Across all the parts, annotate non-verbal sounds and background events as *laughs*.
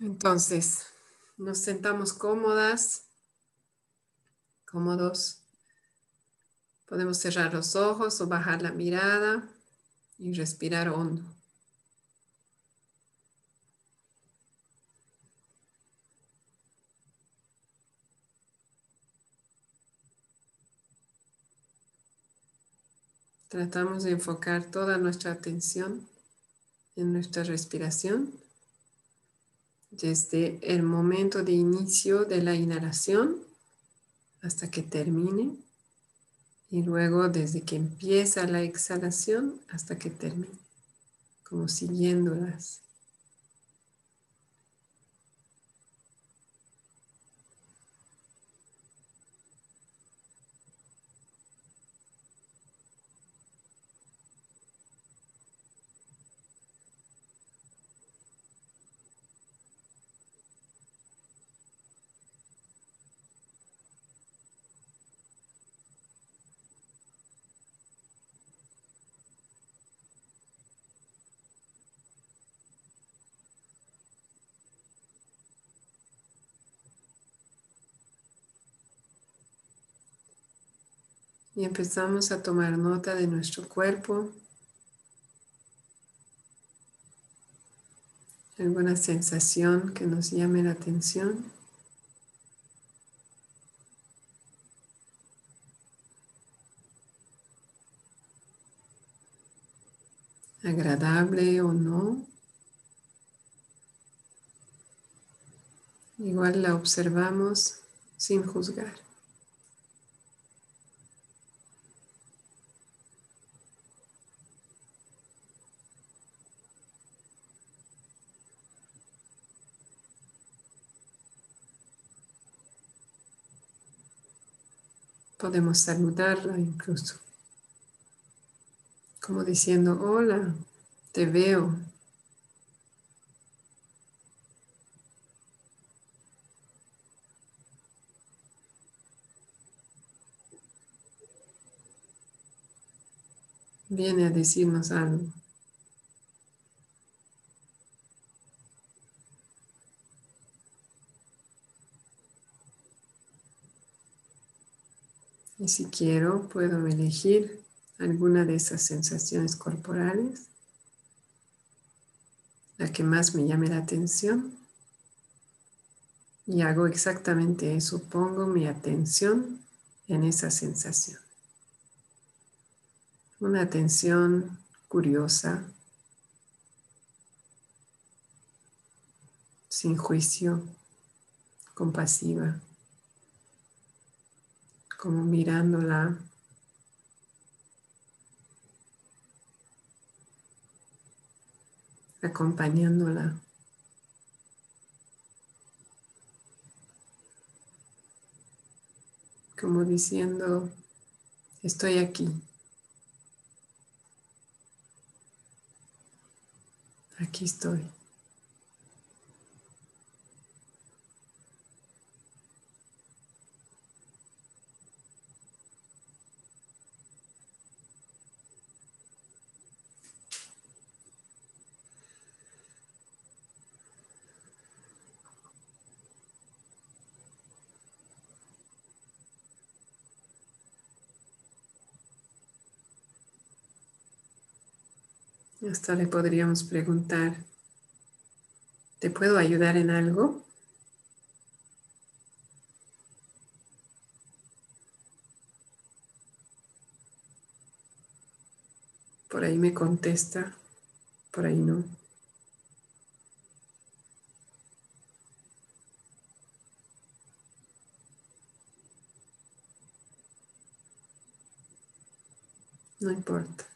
Entonces, nos sentamos cómodas, cómodos. Podemos cerrar los ojos o bajar la mirada y respirar hondo. Tratamos de enfocar toda nuestra atención en nuestra respiración desde el momento de inicio de la inhalación hasta que termine y luego desde que empieza la exhalación hasta que termine, como siguiéndolas. Y empezamos a tomar nota de nuestro cuerpo. Alguna sensación que nos llame la atención. agradable o no. Igual la observamos sin juzgar. Podemos saludarla incluso, como diciendo, hola, te veo. Viene a decirnos algo. Y si quiero, puedo elegir alguna de esas sensaciones corporales, la que más me llame la atención. Y hago exactamente eso, pongo mi atención en esa sensación. Una atención curiosa, sin juicio, compasiva como mirándola. acompañándola. Como diciendo, estoy aquí. Aquí estoy. Hasta le podríamos preguntar, ¿te puedo ayudar en algo? Por ahí me contesta, por ahí no. No importa.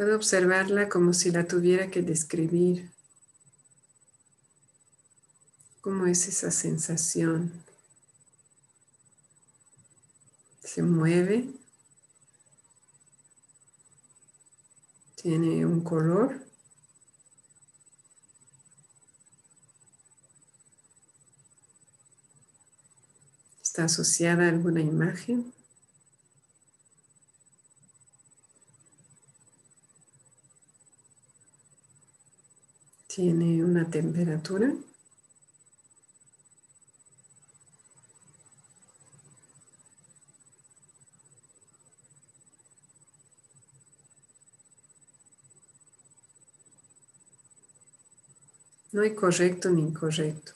Puedo observarla como si la tuviera que describir. ¿Cómo es esa sensación? ¿Se mueve? ¿Tiene un color? ¿Está asociada a alguna imagen? ¿Tiene una temperatura? No hay correcto ni incorrecto.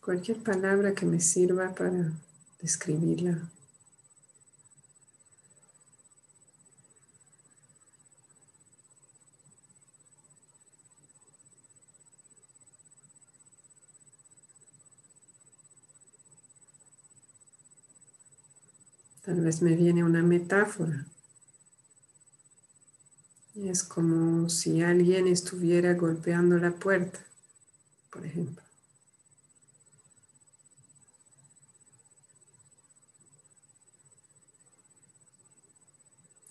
Cualquier palabra que me sirva para describirla. Tal vez me viene una metáfora. Es como si alguien estuviera golpeando la puerta, por ejemplo.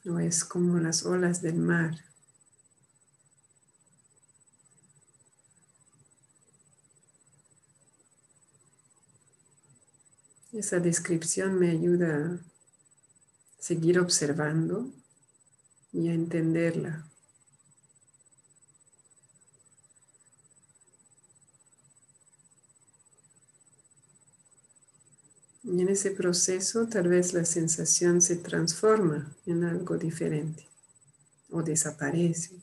O es como las olas del mar. Esa descripción me ayuda seguir observando y a entenderla. Y en ese proceso tal vez la sensación se transforma en algo diferente o desaparece.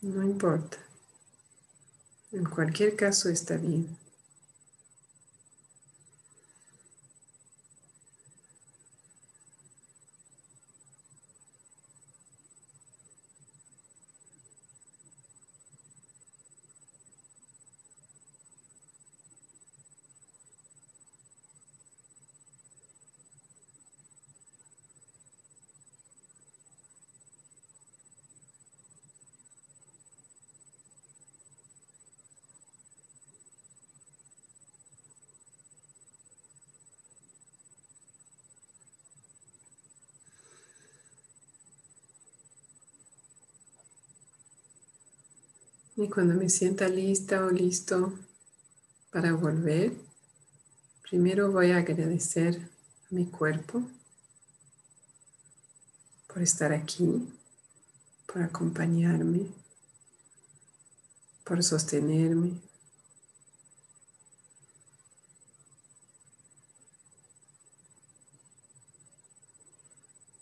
No importa. En cualquier caso está bien. Y cuando me sienta lista o listo para volver, primero voy a agradecer a mi cuerpo por estar aquí, por acompañarme, por sostenerme.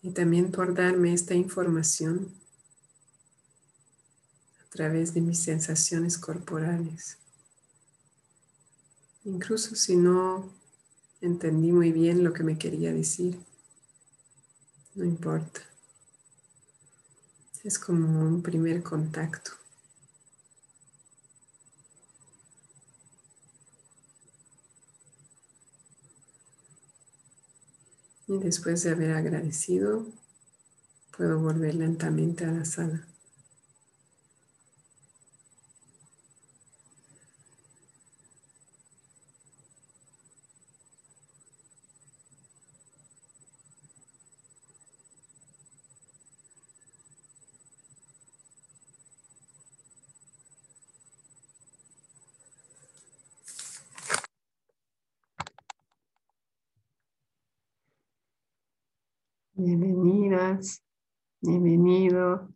Y también por darme esta información través de mis sensaciones corporales. Incluso si no entendí muy bien lo que me quería decir, no importa. Es como un primer contacto. Y después de haber agradecido, puedo volver lentamente a la sala. Bienvenidas, bienvenido.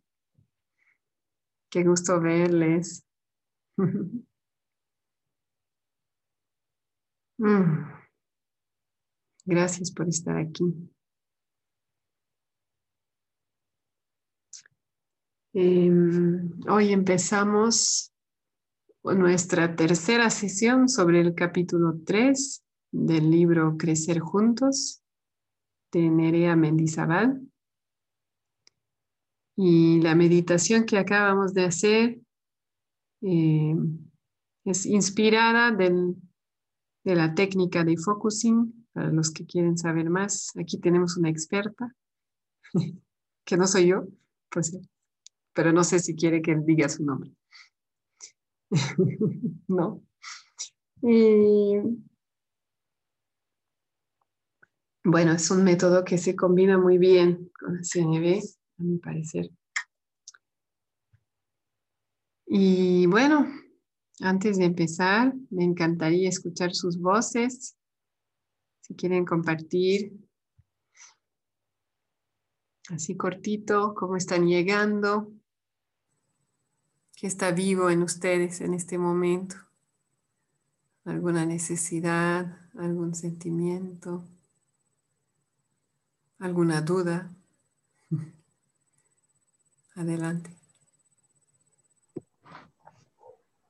Qué gusto verles. *laughs* Mm. Gracias por estar aquí. Em, hoy empezamos nuestra tercera sesión sobre el capítulo 3 del libro Crecer Juntos de Nerea Mendizábal. Y la meditación que acabamos de hacer eh, es inspirada de la técnica de focusing. Para los que quieren saber más, aquí tenemos una experta, *laughs* que no soy yo, pues pero no sé si quiere que diga su nombre. *laughs* no. Y bueno, es un método que se combina muy bien con el CNV, a mi parecer. Y bueno, antes de empezar, me encantaría escuchar sus voces. Si quieren compartir así cortito, cómo están llegando, qué está vivo en ustedes en este momento, alguna necesidad, algún sentimiento, alguna duda. Adelante.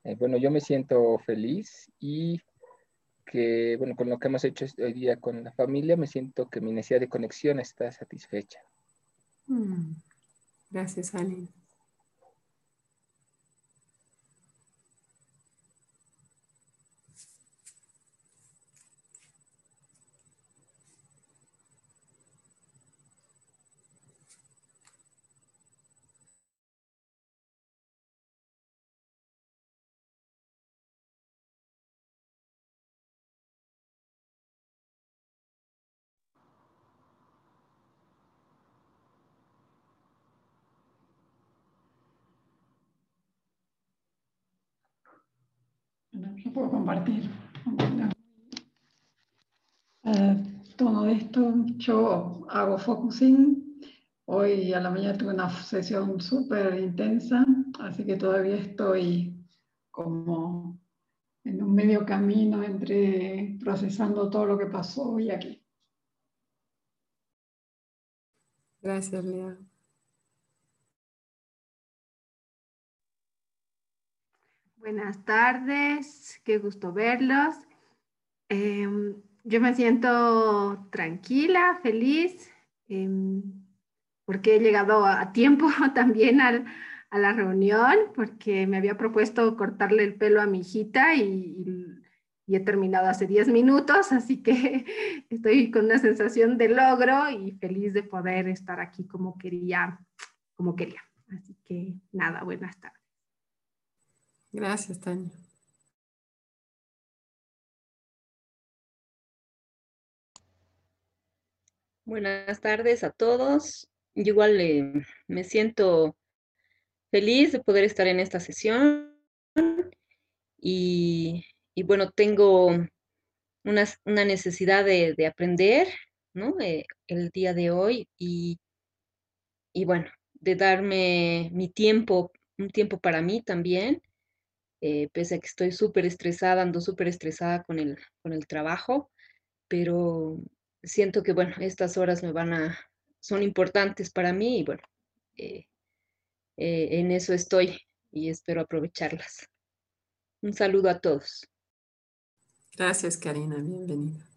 Eh, bueno, yo me siento feliz y que, bueno, con lo que hemos hecho hoy día con la familia, me siento que mi necesidad de conexión está satisfecha. Mm. Gracias, Aline. Yo puedo compartir. Eh, todo esto, yo hago focusing. Hoy a la mañana tuve una sesión súper intensa, así que todavía estoy como en un medio camino entre procesando todo lo que pasó hoy aquí. Gracias, Lea. Buenas tardes, qué gusto verlos. Em, yo me siento tranquila, feliz, em, porque he llegado a tiempo *laughs* también a la reunión, porque me había propuesto cortarle el pelo a mi hijita y, y he terminado hace 10 minutos, así que *laughs* estoy con una sensación de logro y feliz de poder estar aquí como quería, como quería. Así que nada, buenas tardes. Gracias, Tania. Buenas tardes a todos. igual eh, me siento feliz de poder estar en esta sesión y, bueno, tengo una, necesidad de, aprender ¿no? Eh, el día de hoy y, y bueno, de darme mi tiempo, un tiempo para mí también eh, pese a que estoy súper estresada, ando súper estresada con el, con el trabajo, pero siento que, bueno, estas horas me van a, son importantes para mí y bueno, eh, eh, en eso estoy y espero aprovecharlas. Un saludo a todos. Gracias, Karina, bienvenida.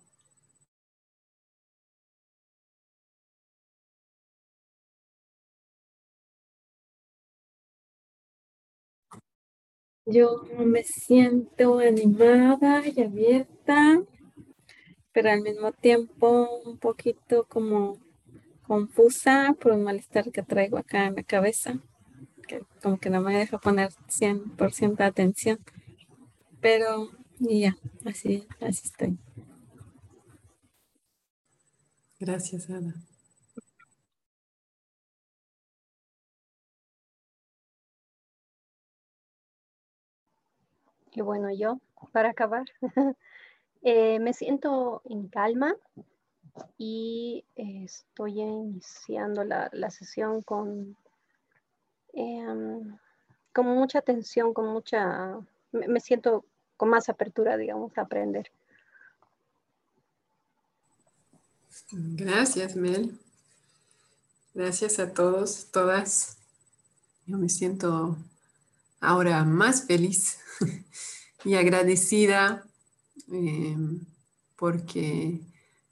Yo me siento animada y abierta, pero al mismo tiempo un poquito como confusa por un malestar que traigo acá en la cabeza, que como que no me deja poner 100% de atención. Pero ya, así, así estoy. Gracias, Ana. Y bueno, yo, para acabar, *laughs* eh, me siento en calma y eh, estoy iniciando la, sesión con, em, con mucha atención, con mucha, me, siento con más apertura, digamos, a aprender. Gracias, Mel. Gracias a todos, todas. Yo me siento ahora más feliz *laughs* y agradecida eh, porque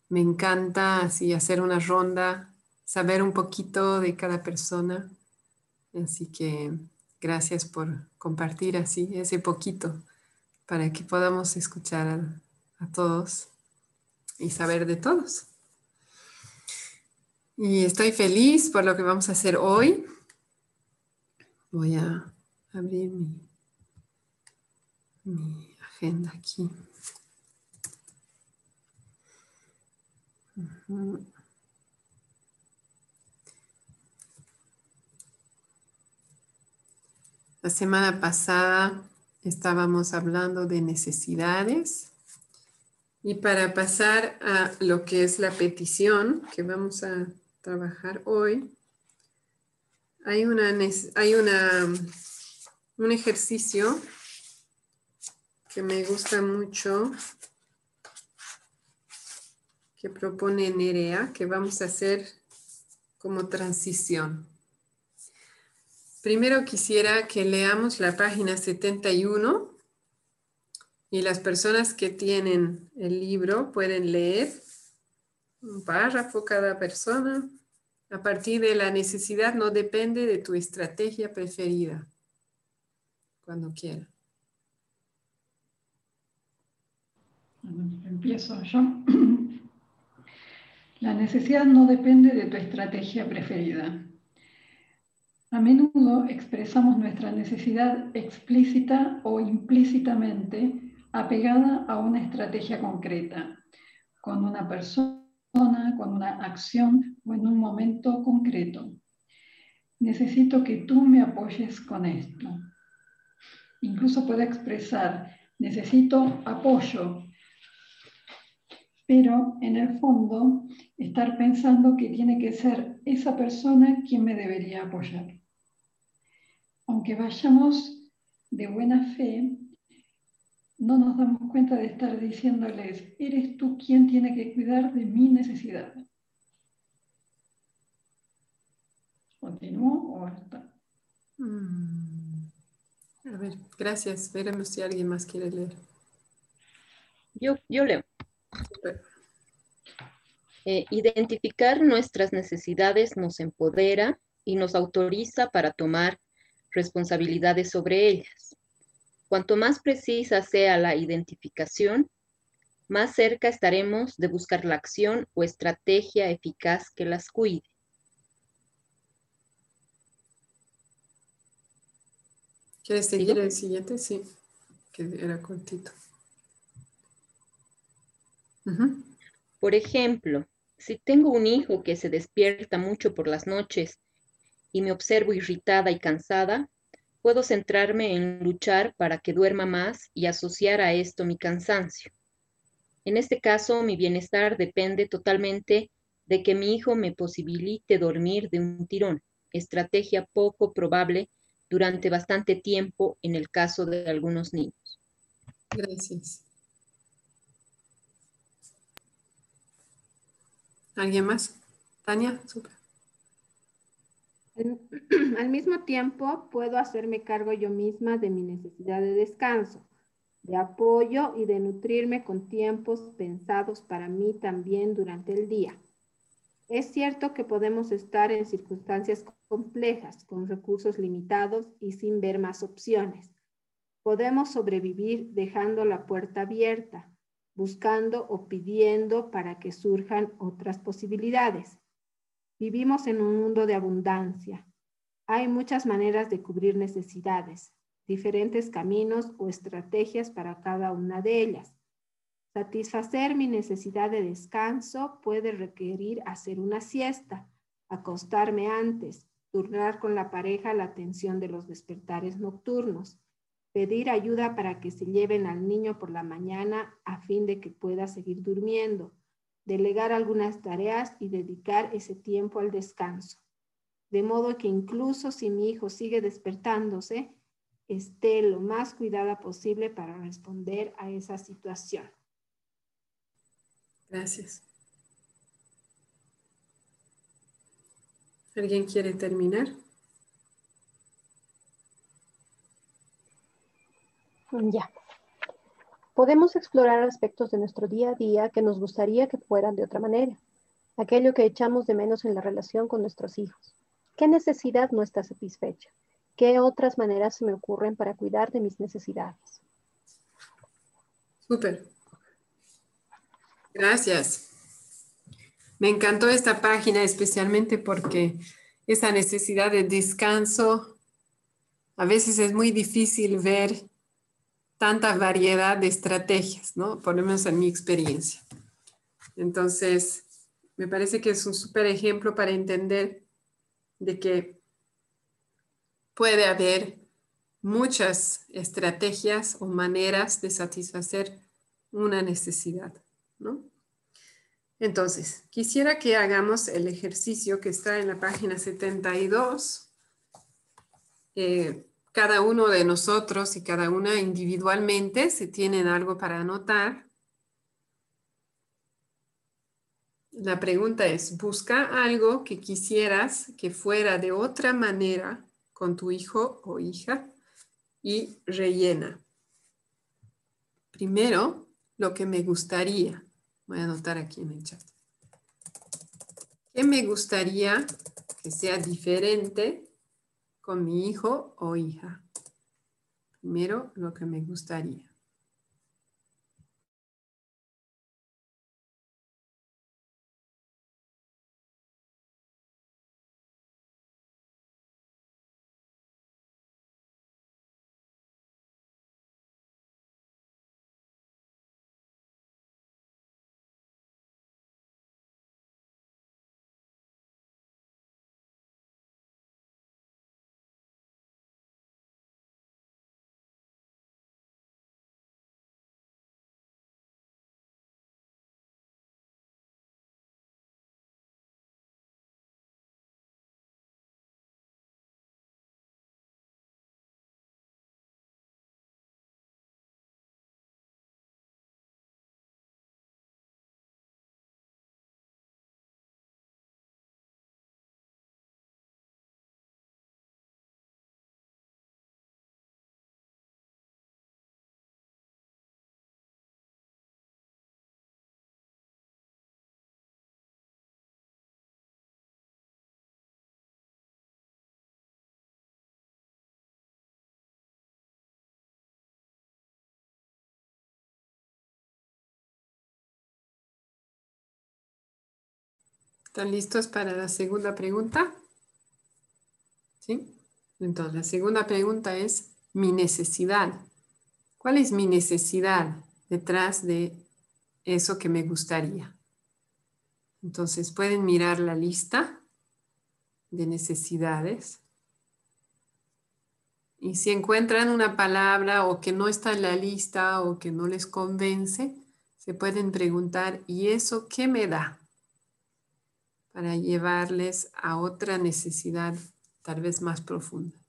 me encanta así hacer una ronda, saber un poquito de cada persona. Así que gracias por compartir así ese poquito para que podamos escuchar a, a todos y saber de todos. Y estoy feliz por lo que vamos a hacer hoy. Voy a abrir mi, agenda aquí. La semana pasada estábamos hablando de necesidades y para pasar a lo que es la petición que vamos a trabajar hoy, hay, una, hay una, un ejercicio que me gusta mucho que propone Nerea, que vamos a hacer como transición. Primero quisiera que leamos la página 71 y las personas que tienen el libro pueden leer un párrafo cada persona. A partir de la necesidad no depende de tu estrategia preferida, cuando quiera. Empiezo yo. *clears throat* La necesidad no depende de tu estrategia preferida. A menudo expresamos nuestra necesidad explícita o implícitamente apegada a una estrategia concreta, con una persona, con una acción o en un momento concreto. Necesito que tú me apoyes con esto. Incluso puedo expresar, necesito apoyo, pero en el fondo estar pensando que tiene que ser esa persona quien me debería apoyar. Aunque vayamos de buena fe, no nos damos cuenta de estar diciéndoles, eres tú quien tiene que cuidar de mi necesidad. ¿Continúo o hasta? Mm. A ver, gracias. Veremos si alguien más quiere leer. Yo, yo leo. Eh, identificar nuestras necesidades nos empodera y nos autoriza para tomar responsabilidades sobre ellas. Cuanto más precisa sea la identificación, más cerca estaremos de buscar la acción o estrategia eficaz que las cuide. ¿Quieres seguir el siguiente? Sí, que era cortito. Por ejemplo, si tengo un hijo que se despierta mucho por las noches y me observo irritada y cansada, puedo centrarme en luchar para que duerma más y asociar a esto mi cansancio. En este caso, mi bienestar depende totalmente de que mi hijo me posibilite dormir de un tirón, estrategia poco probable durante bastante tiempo en el caso de algunos niños. Gracias. ¿Alguien más? Tania, *clears throat* Al mismo tiempo, puedo hacerme cargo yo misma de mi necesidad de descanso, de apoyo y de nutrirme con tiempos pensados para mí también durante el día. Es cierto que podemos estar en circunstancias complejas, con recursos limitados y sin ver más opciones. Podemos sobrevivir dejando la puerta abierta, buscando o pidiendo para que surjan otras posibilidades. Vivimos en un mundo de abundancia. Hay muchas maneras de cubrir necesidades, diferentes caminos o estrategias para cada una de ellas. Satisfacer mi necesidad de descanso puede requerir hacer una siesta, acostarme antes, turnar con la pareja la atención de los despertares nocturnos, pedir ayuda para que se lleven al niño por la mañana a fin de que pueda seguir durmiendo, delegar algunas tareas y dedicar ese tiempo al descanso. De modo que incluso si mi hijo sigue despertándose, esté lo más cuidada posible para responder a esa situación. Gracias. ¿Alguien quiere terminar? Ya. Podemos explorar aspectos de nuestro día a día que nos gustaría que fueran de otra manera. Aquello que echamos de menos en la relación con nuestros hijos. ¿Qué necesidad no está satisfecha? ¿Qué otras maneras se me ocurren para cuidar de mis necesidades? Súper. Gracias. Me encantó esta página especialmente porque esa necesidad de descanso a veces es muy difícil ver tanta variedad de estrategias, ¿no? Por lo menos en mi experiencia. Entonces, me parece que es un súper ejemplo para entender de que puede haber muchas estrategias o maneras de satisfacer una necesidad, Entonces, quisiera que hagamos el ejercicio que está en la página 72. Eh, cada uno de nosotros y cada una individualmente, si tienen algo para anotar, la pregunta es, busca algo que quisieras que fuera de otra manera con tu hijo o hija y rellena. Primero, lo que me gustaría. Voy a anotar aquí en el chat. ¿Qué me gustaría que sea diferente con mi hijo o hija? Primero, lo que me gustaría. ¿Están listos para la segunda pregunta? ¿Sí? Entonces, la segunda pregunta es mi necesidad. ¿Cuál es mi necesidad detrás de eso que me gustaría? Entonces, pueden mirar la lista de necesidades. Y si encuentran una palabra o que no está en la lista o que no les convence, se pueden preguntar, ¿y eso qué me da? Para llevarles a otra necesidad tal vez más profunda.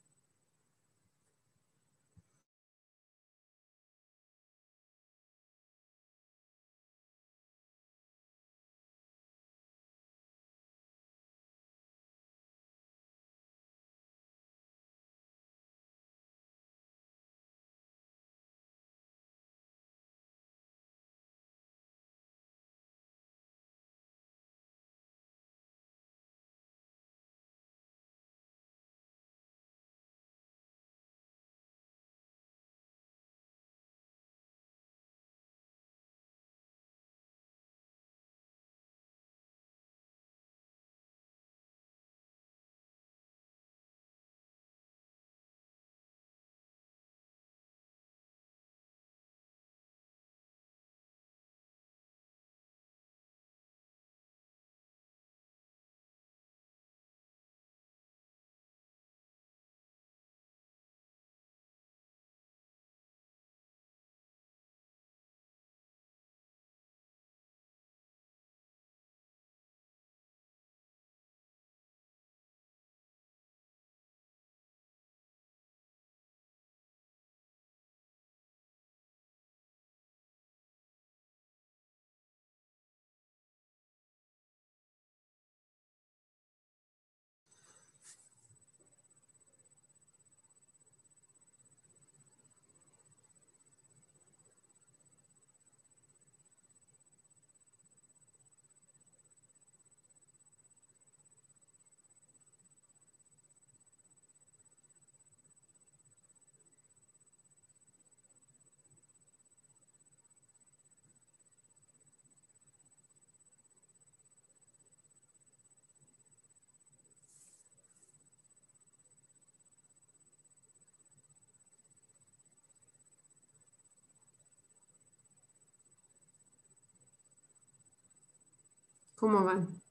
¿Cómo van?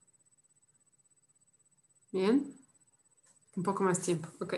¿Bien? Un poco más tiempo, ok.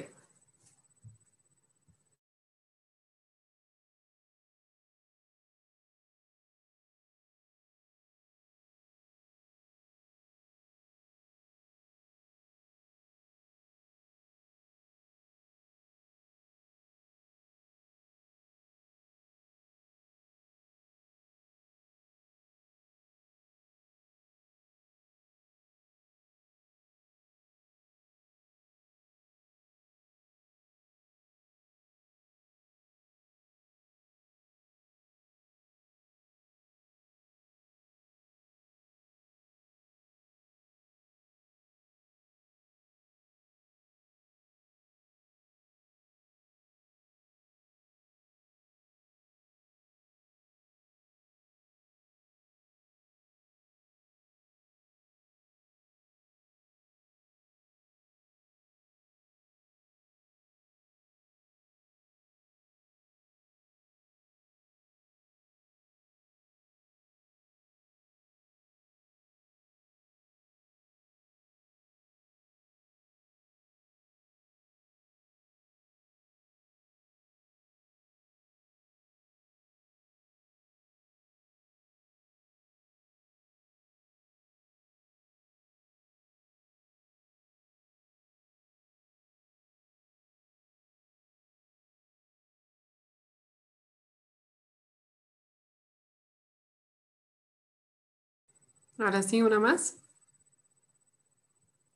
Ahora sí, una más.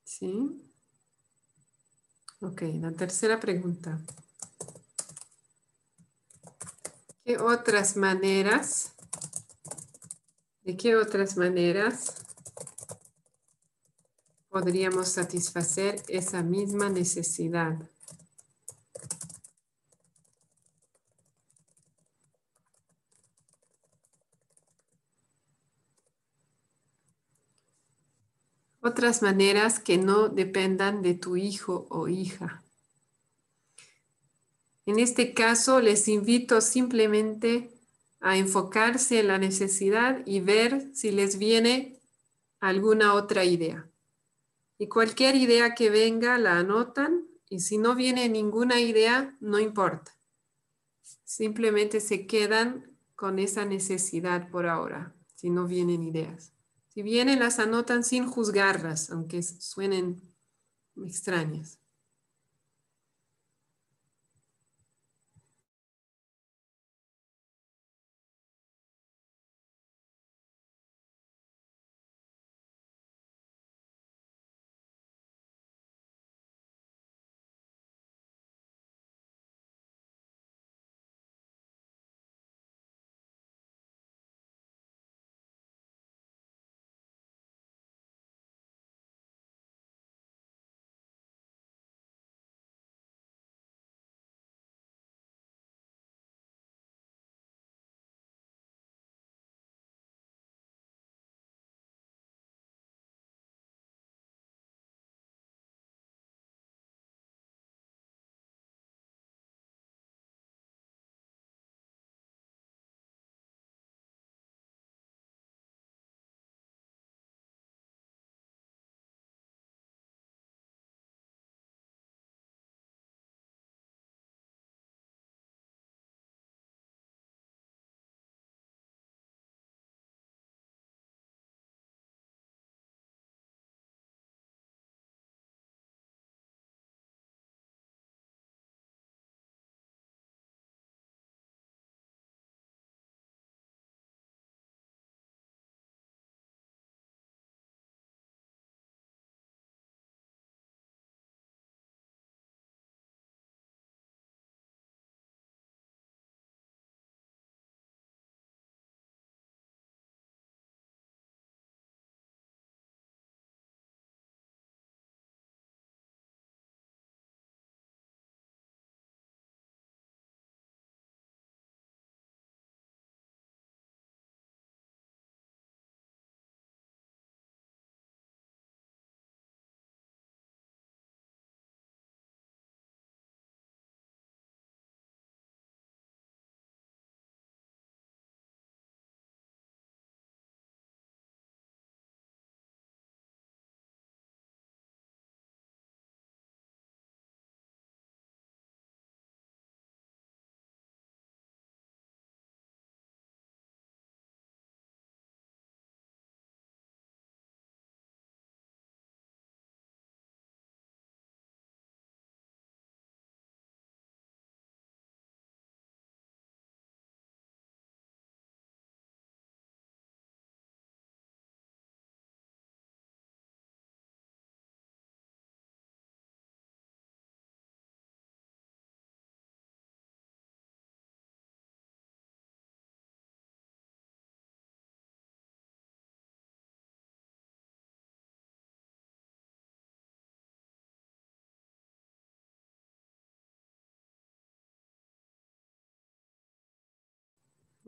Sí. Ok, la tercera pregunta. ¿Qué otras maneras, de qué otras maneras podríamos satisfacer esa misma necesidad? Maneras que no dependan de tu hijo o hija. En este caso, les invito simplemente a enfocarse en la necesidad y ver si les viene alguna otra idea. Y cualquier idea que venga la anotan y si no viene ninguna idea, no importa. Simplemente se quedan con esa necesidad por ahora, si no vienen ideas. Si vienen, las anotan sin juzgarlas, aunque suenen extrañas.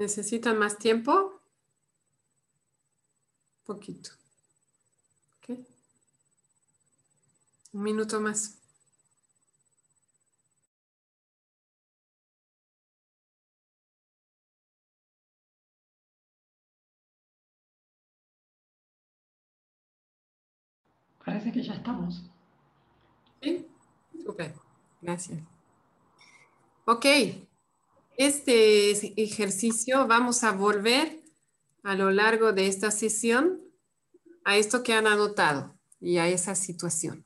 ¿Necesitan más tiempo? Poquito. Un minuto más. Parece que ya estamos. Sí, súper. Gracias. Ok. Este ejercicio vamos a volver a lo largo de esta sesión a esto que han anotado y a esa situación.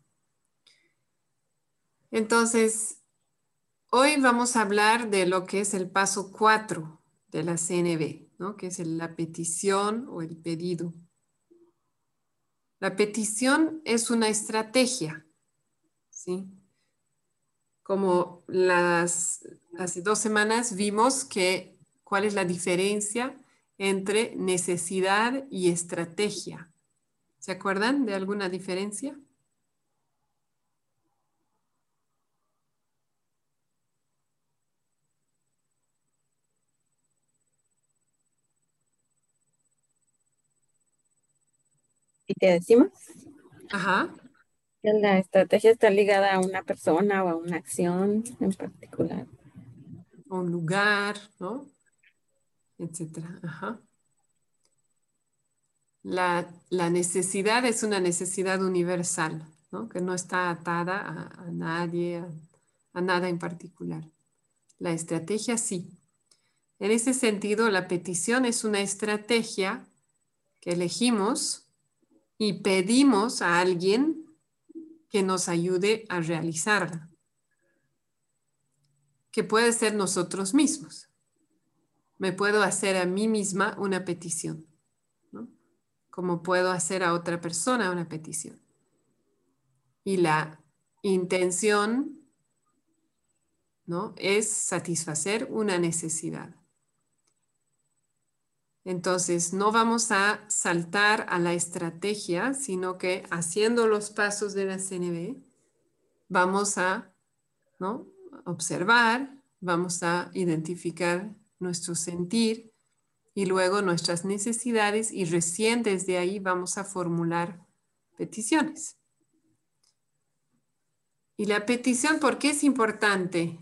Entonces, hoy vamos a hablar de lo que es el paso 4 de la CNB, ¿no? que es la petición o el pedido. La petición es una estrategia, ¿sí? Como las, hace dos semanas vimos que cuál es la diferencia entre necesidad y estrategia. ¿Se acuerdan de alguna diferencia? ¿Y te decimos? Ajá. La estrategia está ligada a una persona o a una acción en particular. Un lugar, ¿no? Etcétera. Ajá. La, la, necesidad es una necesidad universal, ¿no? que no está atada a, nadie, a, nada en particular. La estrategia sí. En ese sentido, la petición es una estrategia que elegimos y pedimos a alguien que nos ayude a realizarla, que puede ser nosotros mismos. Me puedo hacer a mí misma una petición como puedo hacer a otra persona una petición. Y la intención ¿no? es satisfacer una necesidad. Entonces, no vamos a saltar a la estrategia, sino que haciendo los pasos de la CNB, vamos a ¿no? Observar, vamos a identificar nuestro sentir, y luego nuestras necesidades y recién desde ahí vamos a formular peticiones. Y la petición, ¿por qué es importante?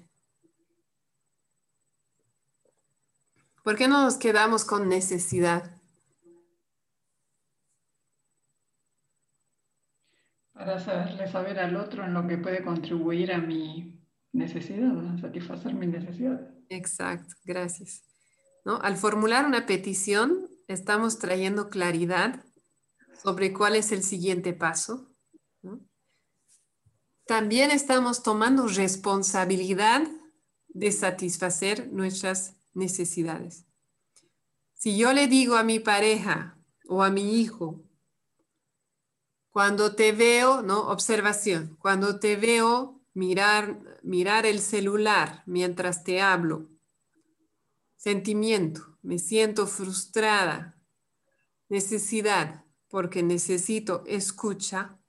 ¿Por qué no nos quedamos con necesidad? Para saberle saber al otro en lo que puede contribuir a mi necesidad, a satisfacer mi necesidad. Exacto, gracias. Al formular una petición, estamos trayendo claridad sobre cuál es el siguiente paso. También estamos tomando responsabilidad de satisfacer nuestras necesidades. Si yo le digo a mi pareja o a mi hijo, cuando te veo, ¿no? Observación, cuando te veo mirar, mirar el celular mientras te hablo, Sentimiento, me siento frustrada. Necesidad, porque necesito escucha.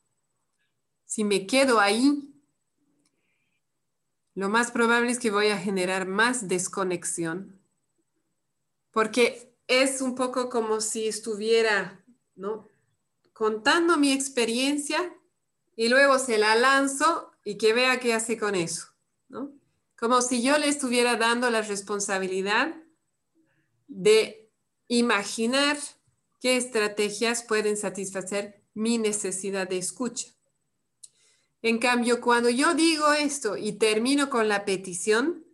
Si me quedo ahí, lo más probable es que voy a generar más desconexión, porque es un poco como si estuviera, ¿no? Contando mi experiencia y luego se la lanzo y que vea qué hace con eso, ¿no? Como si yo le estuviera dando la responsabilidad de imaginar qué estrategias pueden satisfacer mi necesidad de escucha. En cambio, cuando yo digo esto y termino con la petición,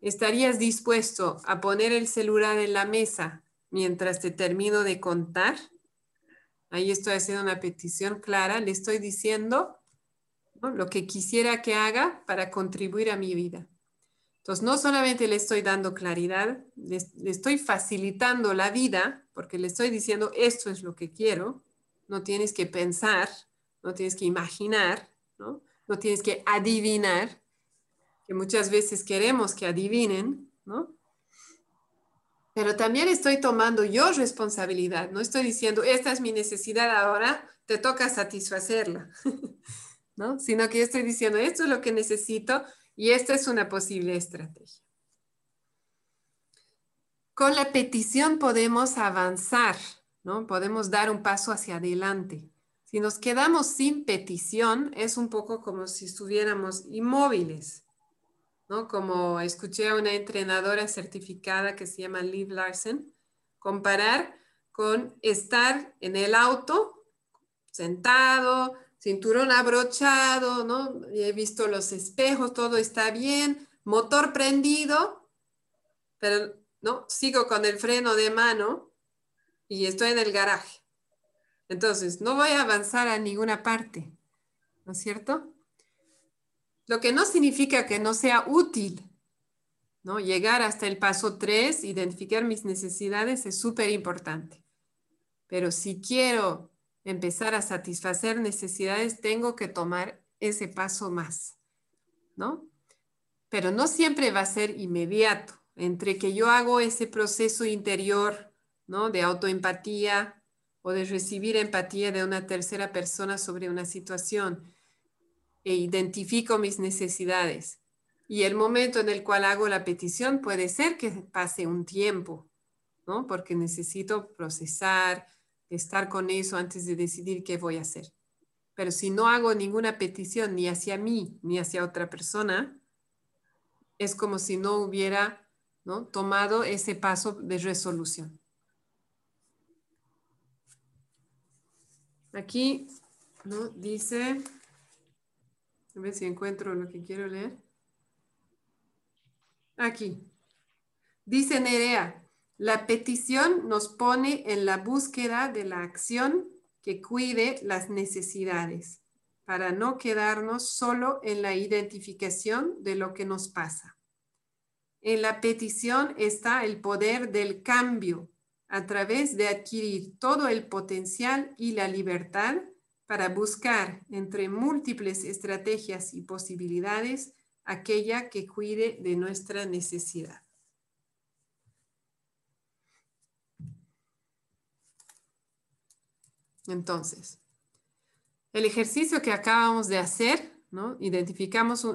¿estarías dispuesto a poner el celular en la mesa mientras te termino de contar? Ahí estoy haciendo una petición clara, le estoy diciendo lo que quisiera que haga para contribuir a mi vida. Entonces, no solamente le estoy dando claridad, le, estoy facilitando la vida, porque le estoy diciendo, esto es lo que quiero, no tienes que pensar, no tienes que imaginar, ¿no? no tienes que adivinar, que muchas veces queremos que adivinen, ¿no? Pero también estoy tomando yo responsabilidad, no estoy diciendo, esta es mi necesidad ahora, te toca satisfacerla, *laughs* ¿no? Sino que yo estoy diciendo, esto es lo que necesito, y esta es una posible estrategia. con la petición podemos avanzar, ¿no? Podemos dar un paso hacia adelante. Si nos quedamos sin petición, es un poco como si estuviéramos inmóviles, ¿no? Como escuché a una entrenadora certificada que se llama Liv Larsen, comparar con estar en el auto, sentado, cinturón abrochado, ¿no? he visto los espejos, todo está bien, motor prendido, pero no, sigo con el freno de mano y estoy en el garaje. Entonces, no voy a avanzar a ninguna parte, ¿no es cierto? Lo que no significa que no sea útil, ¿no? Llegar hasta el paso 3, identificar mis necesidades es súper importante. Pero si quiero empezar a satisfacer necesidades, tengo que tomar ese paso más, ¿no? Pero no siempre va a ser inmediato. Entre que yo hago ese proceso interior, ¿no? De autoempatía, o de recibir empatía de una tercera persona sobre una situación e identifico mis necesidades. Y el momento en el cual hago la petición puede ser que pase un tiempo, ¿no? Porque necesito procesar, estar con eso antes de decidir qué voy a hacer. Pero si no hago ninguna petición ni hacia mí ni hacia otra persona, es como si no hubiera ¿no? tomado ese paso de resolución. Aquí, ¿no? Dice, a ver si encuentro lo que quiero leer. Aquí. Dice Nerea, la petición nos pone en la búsqueda de la acción que cuide las necesidades, para no quedarnos solo en la identificación de lo que nos pasa. En la petición está el poder del cambio, a través de adquirir todo el potencial y la libertad para buscar entre múltiples estrategias y posibilidades aquella que cuide de nuestra necesidad. Entonces, el ejercicio que acabamos de hacer, ¿no? Identificamos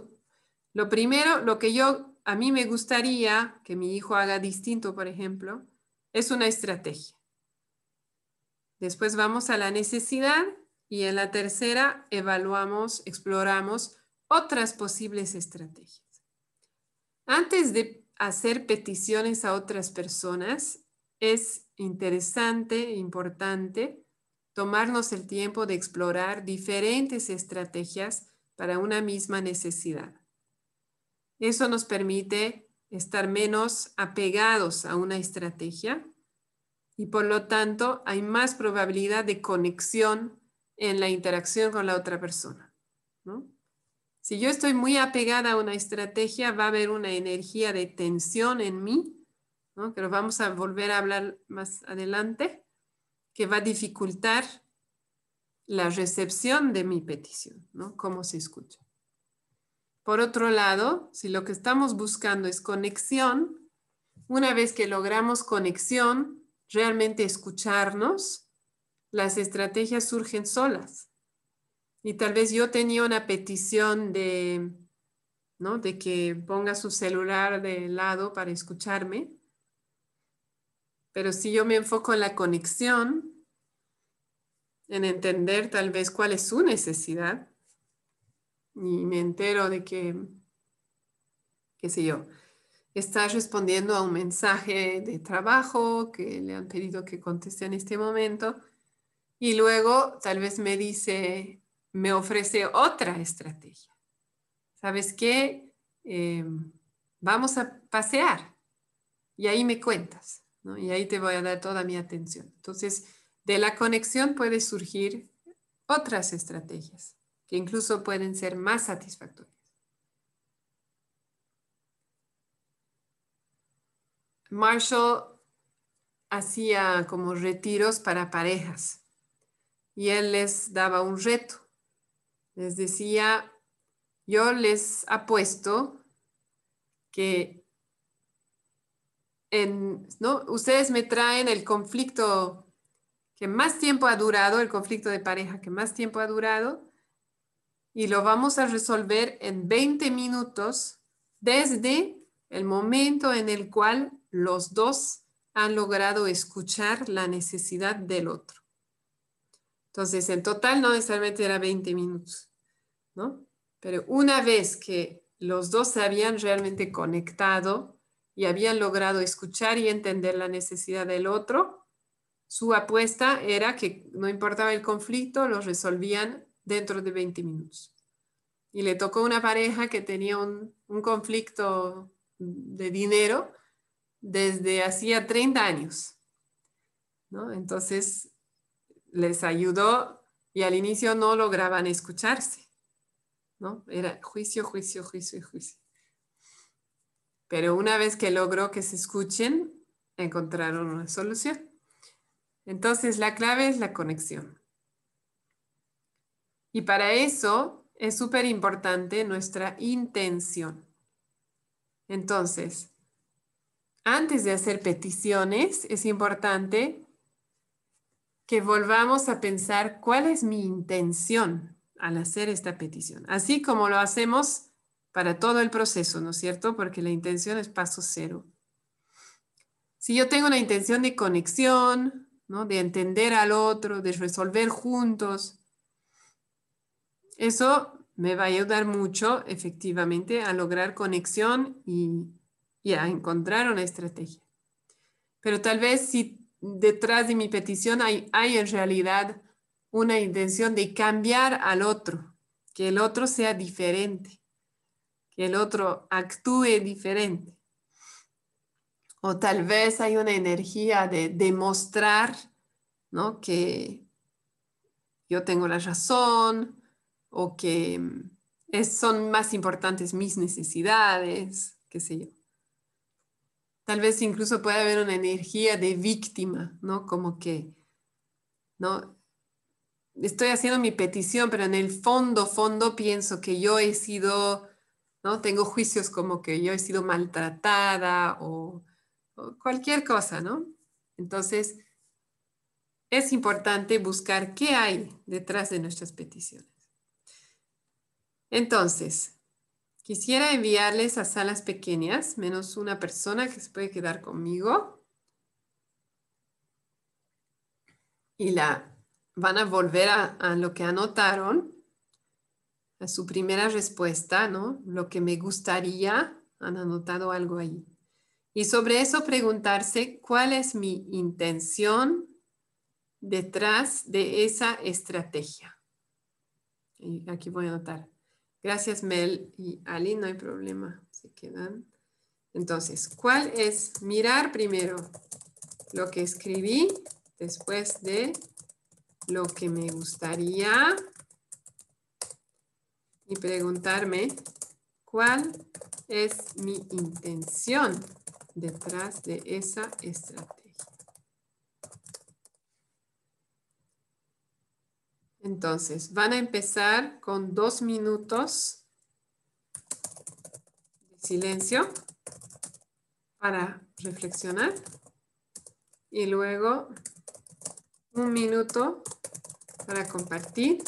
lo primero, lo que yo a mí me gustaría que mi hijo haga distinto, por ejemplo, es una estrategia. Después vamos a la necesidad y en la tercera evaluamos, exploramos otras posibles estrategias. Antes de hacer peticiones a otras personas, es interesante, importante, tomarnos el tiempo de explorar diferentes estrategias para una misma necesidad. Eso nos permite estar menos apegados a una estrategia y por lo tanto hay más probabilidad de conexión en la interacción con la otra persona. Si yo estoy muy apegada a una estrategia, va a haber una energía de tensión en mí, ¿no? que vamos a volver a hablar más adelante, que va a dificultar la recepción de mi petición, ¿no? cómo se escucha. Por otro lado, si lo que estamos buscando es conexión, una vez que logramos conexión, realmente escucharnos, las estrategias surgen solas. Y tal vez yo tenía una petición de, ¿no? de que ponga su celular de lado para escucharme. Pero si yo me enfoco en la conexión, en entender tal vez cuál es su necesidad, y me entero de que, qué sé yo, está respondiendo a un mensaje de trabajo que le han pedido que conteste en este momento y luego tal vez me dice, me ofrece otra estrategia. ¿Sabes qué? Em, vamos a pasear y ahí me cuentas, Y ahí te voy a dar toda mi atención. Entonces, de la conexión puede surgir otras estrategias que incluso pueden ser más satisfactorias. Marshall hacía como retiros para parejas y él les daba un reto. Les decía, yo les apuesto que ¿no? ustedes me traen el conflicto que más tiempo ha durado, el conflicto de pareja que más tiempo ha durado, y lo vamos a resolver en 20 minutos desde el momento en el cual los dos han logrado escuchar la necesidad del otro. Entonces, en total no necesariamente era 20 minutos, ¿no? Pero una vez que los dos se habían realmente conectado y habían logrado escuchar y entender la necesidad del otro, su apuesta era que no importaba el conflicto, lo resolvían dentro de 20 minutos. Y le tocó una pareja que tenía un, conflicto de dinero desde hacía 30 años. ¿no? Entonces, les ayudó y al inicio no lograban escucharse. ¿no? Era juicio, juicio, juicio juicio. Pero una vez que logró que se escuchen, encontraron una solución. Entonces, la clave es la conexión. Y para eso es súper importante nuestra intención. Entonces, antes de hacer peticiones, es importante que volvamos a pensar cuál es mi intención al hacer esta petición, así como lo hacemos para todo el proceso, ¿no es cierto? Porque la intención es paso cero. Si yo tengo una intención de conexión, ¿no? de entender al otro, de resolver juntos, eso me va a ayudar mucho efectivamente a lograr conexión y y a encontrar una estrategia. Pero tal vez si detrás de mi petición hay, hay en realidad una intención de cambiar al otro, que el otro sea diferente, que el otro actúe diferente. O tal vez hay una energía de demostrar ¿no? que yo tengo la razón o que es, son más importantes mis necesidades, qué sé yo. Tal vez incluso puede haber una energía de víctima, ¿no? Como que, ¿no? Estoy haciendo mi petición, pero en el fondo, fondo pienso que yo he sido, ¿no? Tengo juicios como que yo he sido maltratada o, cualquier cosa, ¿no? Entonces, es importante buscar qué hay detrás de nuestras peticiones. Entonces, Quisiera enviarles a salas pequeñas, menos una persona que se puede quedar conmigo. Y la van a volver a, lo que anotaron, a su primera respuesta, ¿no? Lo que me gustaría, han anotado algo ahí. Y sobre eso preguntarse cuál es mi intención detrás de esa estrategia. Aquí voy a anotar. Gracias, Mel y Ali, no hay problema, se quedan. Entonces, ¿cuál es? Mirar primero lo que escribí después de lo que me gustaría y preguntarme cuál es mi intención detrás de esa estrategia. Entonces, van a empezar con dos minutos de silencio para reflexionar y luego un minuto para compartir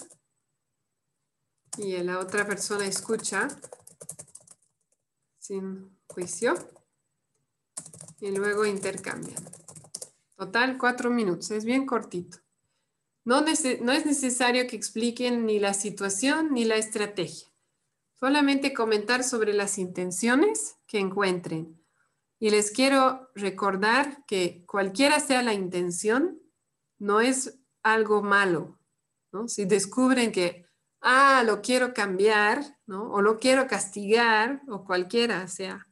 y la otra persona escucha sin juicio y luego intercambian. Total cuatro minutos, es bien cortito. No, es necesario que expliquen ni la situación ni la estrategia. Solamente comentar sobre las intenciones que encuentren. Y les quiero recordar que cualquiera sea la intención, no es algo malo. Si descubren que, ah, lo quiero cambiar, o lo quiero castigar, o cualquiera sea,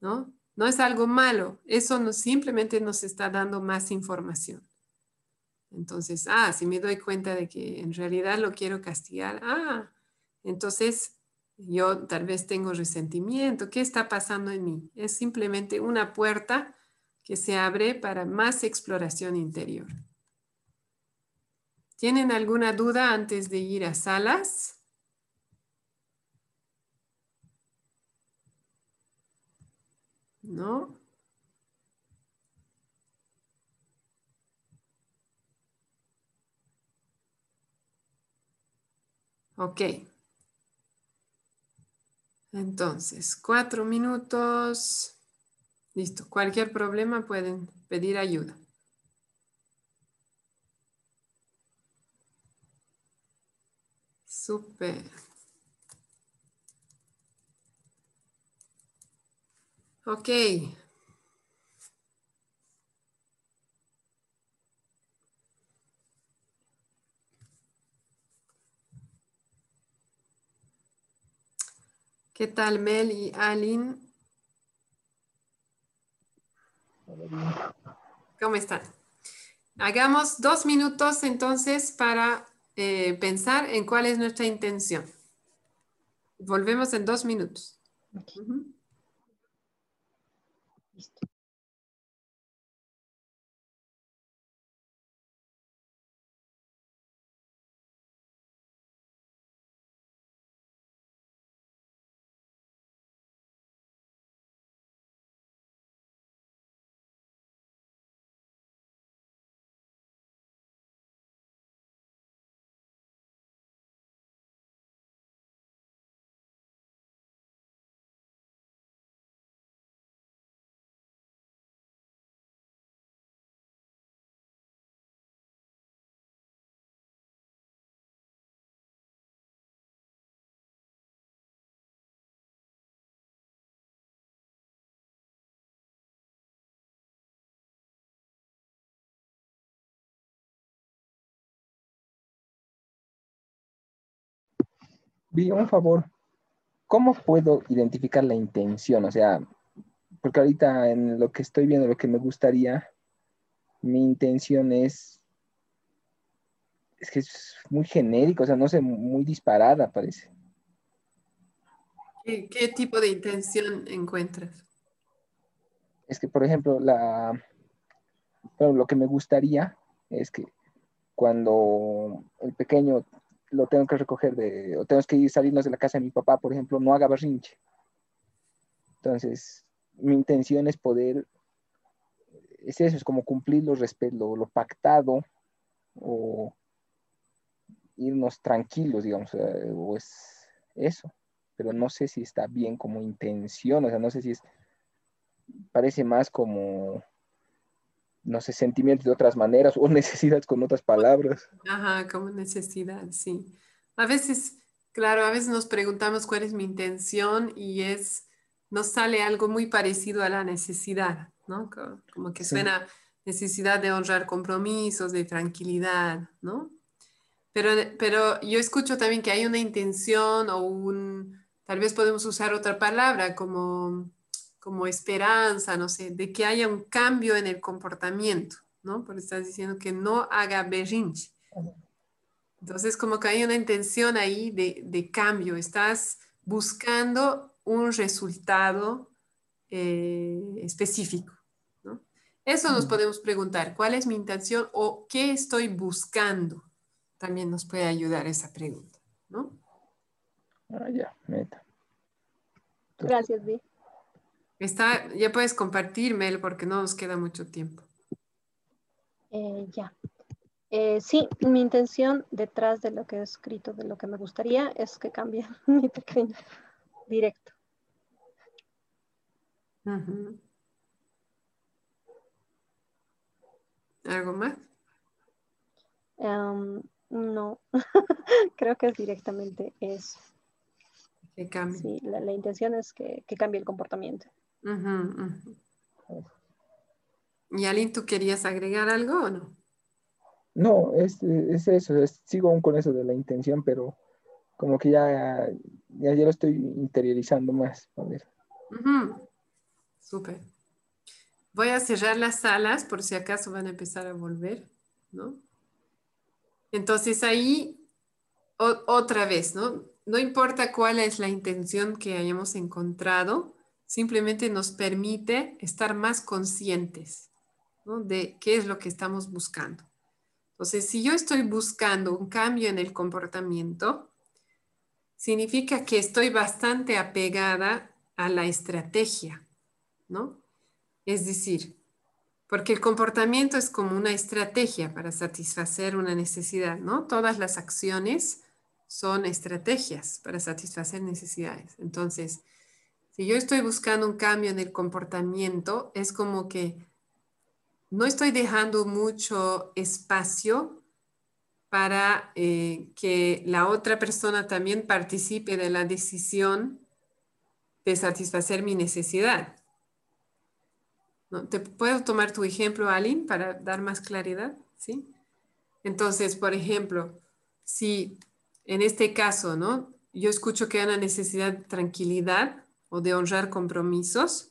¿no? No es algo malo. Eso simplemente nos está dando más información. Entonces, ah, si me doy cuenta de que en realidad lo quiero castigar, ah, entonces yo tal vez tengo resentimiento. ¿Qué está pasando en mí? Es simplemente una puerta que se abre para más exploración interior. ¿Tienen alguna duda antes de ir a salas? ¿No? Ok. Entonces, cuatro minutos Listo. Cualquier problema pueden pedir ayuda. Súper. Ok. ¿Qué tal Mel y Aline? ¿Cómo están? Hagamos dos minutos entonces para eh, pensar en cuál es nuestra intención. Volvemos en dos minutos. Vi un favor. ¿Cómo puedo identificar la intención? O sea, porque ahorita en lo que estoy viendo, lo que me gustaría, mi intención es, es que es muy genérico, o sea, no sé, muy disparada parece. ¿Qué, tipo de intención encuentras? Es que, por ejemplo, la, lo que me gustaría es que cuando el pequeño lo tengo que recoger de, o tengo que ir salirnos de la casa de mi papá, por ejemplo, no haga berrinche. Entonces, mi intención es poder, es eso, es como cumplir lo, lo, lo pactado o irnos tranquilos, digamos, o es eso, pero no sé si está bien como intención, o sea, no sé si es, parece más como no sé, sentimientos de otras maneras o *laughs* necesidades con otras palabras. Ajá, como necesidad, sí. A veces, claro, a veces nos preguntamos cuál es mi intención y es, nos sale algo muy parecido a la necesidad, ¿no? Como que suena necesidad de honrar compromisos, de tranquilidad, ¿no? Pero, pero yo escucho también que hay una intención o un, tal vez podemos usar otra palabra como como esperanza, no sé, de que haya un cambio en el comportamiento, ¿no? Porque estás diciendo que no haga berrinche. Entonces, como que hay una intención ahí de, cambio, estás buscando un resultado eh, específico, ¿no? Eso nos podemos preguntar, ¿cuál es mi intención o qué estoy buscando? También nos puede ayudar esa pregunta, ¿no? Ah, ya, meta. Gracias, Vi. Está, ya puedes compartir, Mel, porque no nos queda mucho tiempo. Eh, ya. Eh, sí, mi intención detrás de lo que he escrito, de lo que me gustaría, es que cambie *laughs* mi pequeño directo. ¿Algo más? Em, no, *laughs* creo que es directamente eso. Que cambie. Sí, la, intención es que cambie el comportamiento. ¿Y Aline, tú querías agregar algo o no? No, es, eso, sigo aún con eso de la intención, pero como que ya, ya, lo estoy interiorizando más. A ver. Súper. Voy a cerrar las salas por si acaso van a empezar a volver, ¿no? Entonces ahí, otra vez, ¿no? No importa cuál es la intención que hayamos encontrado, simplemente nos permite estar más conscientes de qué es lo que estamos buscando. Entonces, si yo estoy buscando un cambio en el comportamiento, significa que estoy bastante apegada a la estrategia, ¿no? Es decir, porque el comportamiento es como una estrategia para satisfacer una necesidad, ¿no? Todas las acciones son estrategias para satisfacer necesidades. Entonces, Si yo estoy buscando un cambio en el comportamiento, es como que no estoy dejando mucho espacio para eh, que la otra persona también participe de la decisión de satisfacer mi necesidad. ¿Te puedo tomar tu ejemplo, Aline, para dar más claridad? ¿Sí? Entonces, por ejemplo, si en este caso, ¿no? Yo escucho que hay una necesidad de tranquilidad o de honrar compromisos,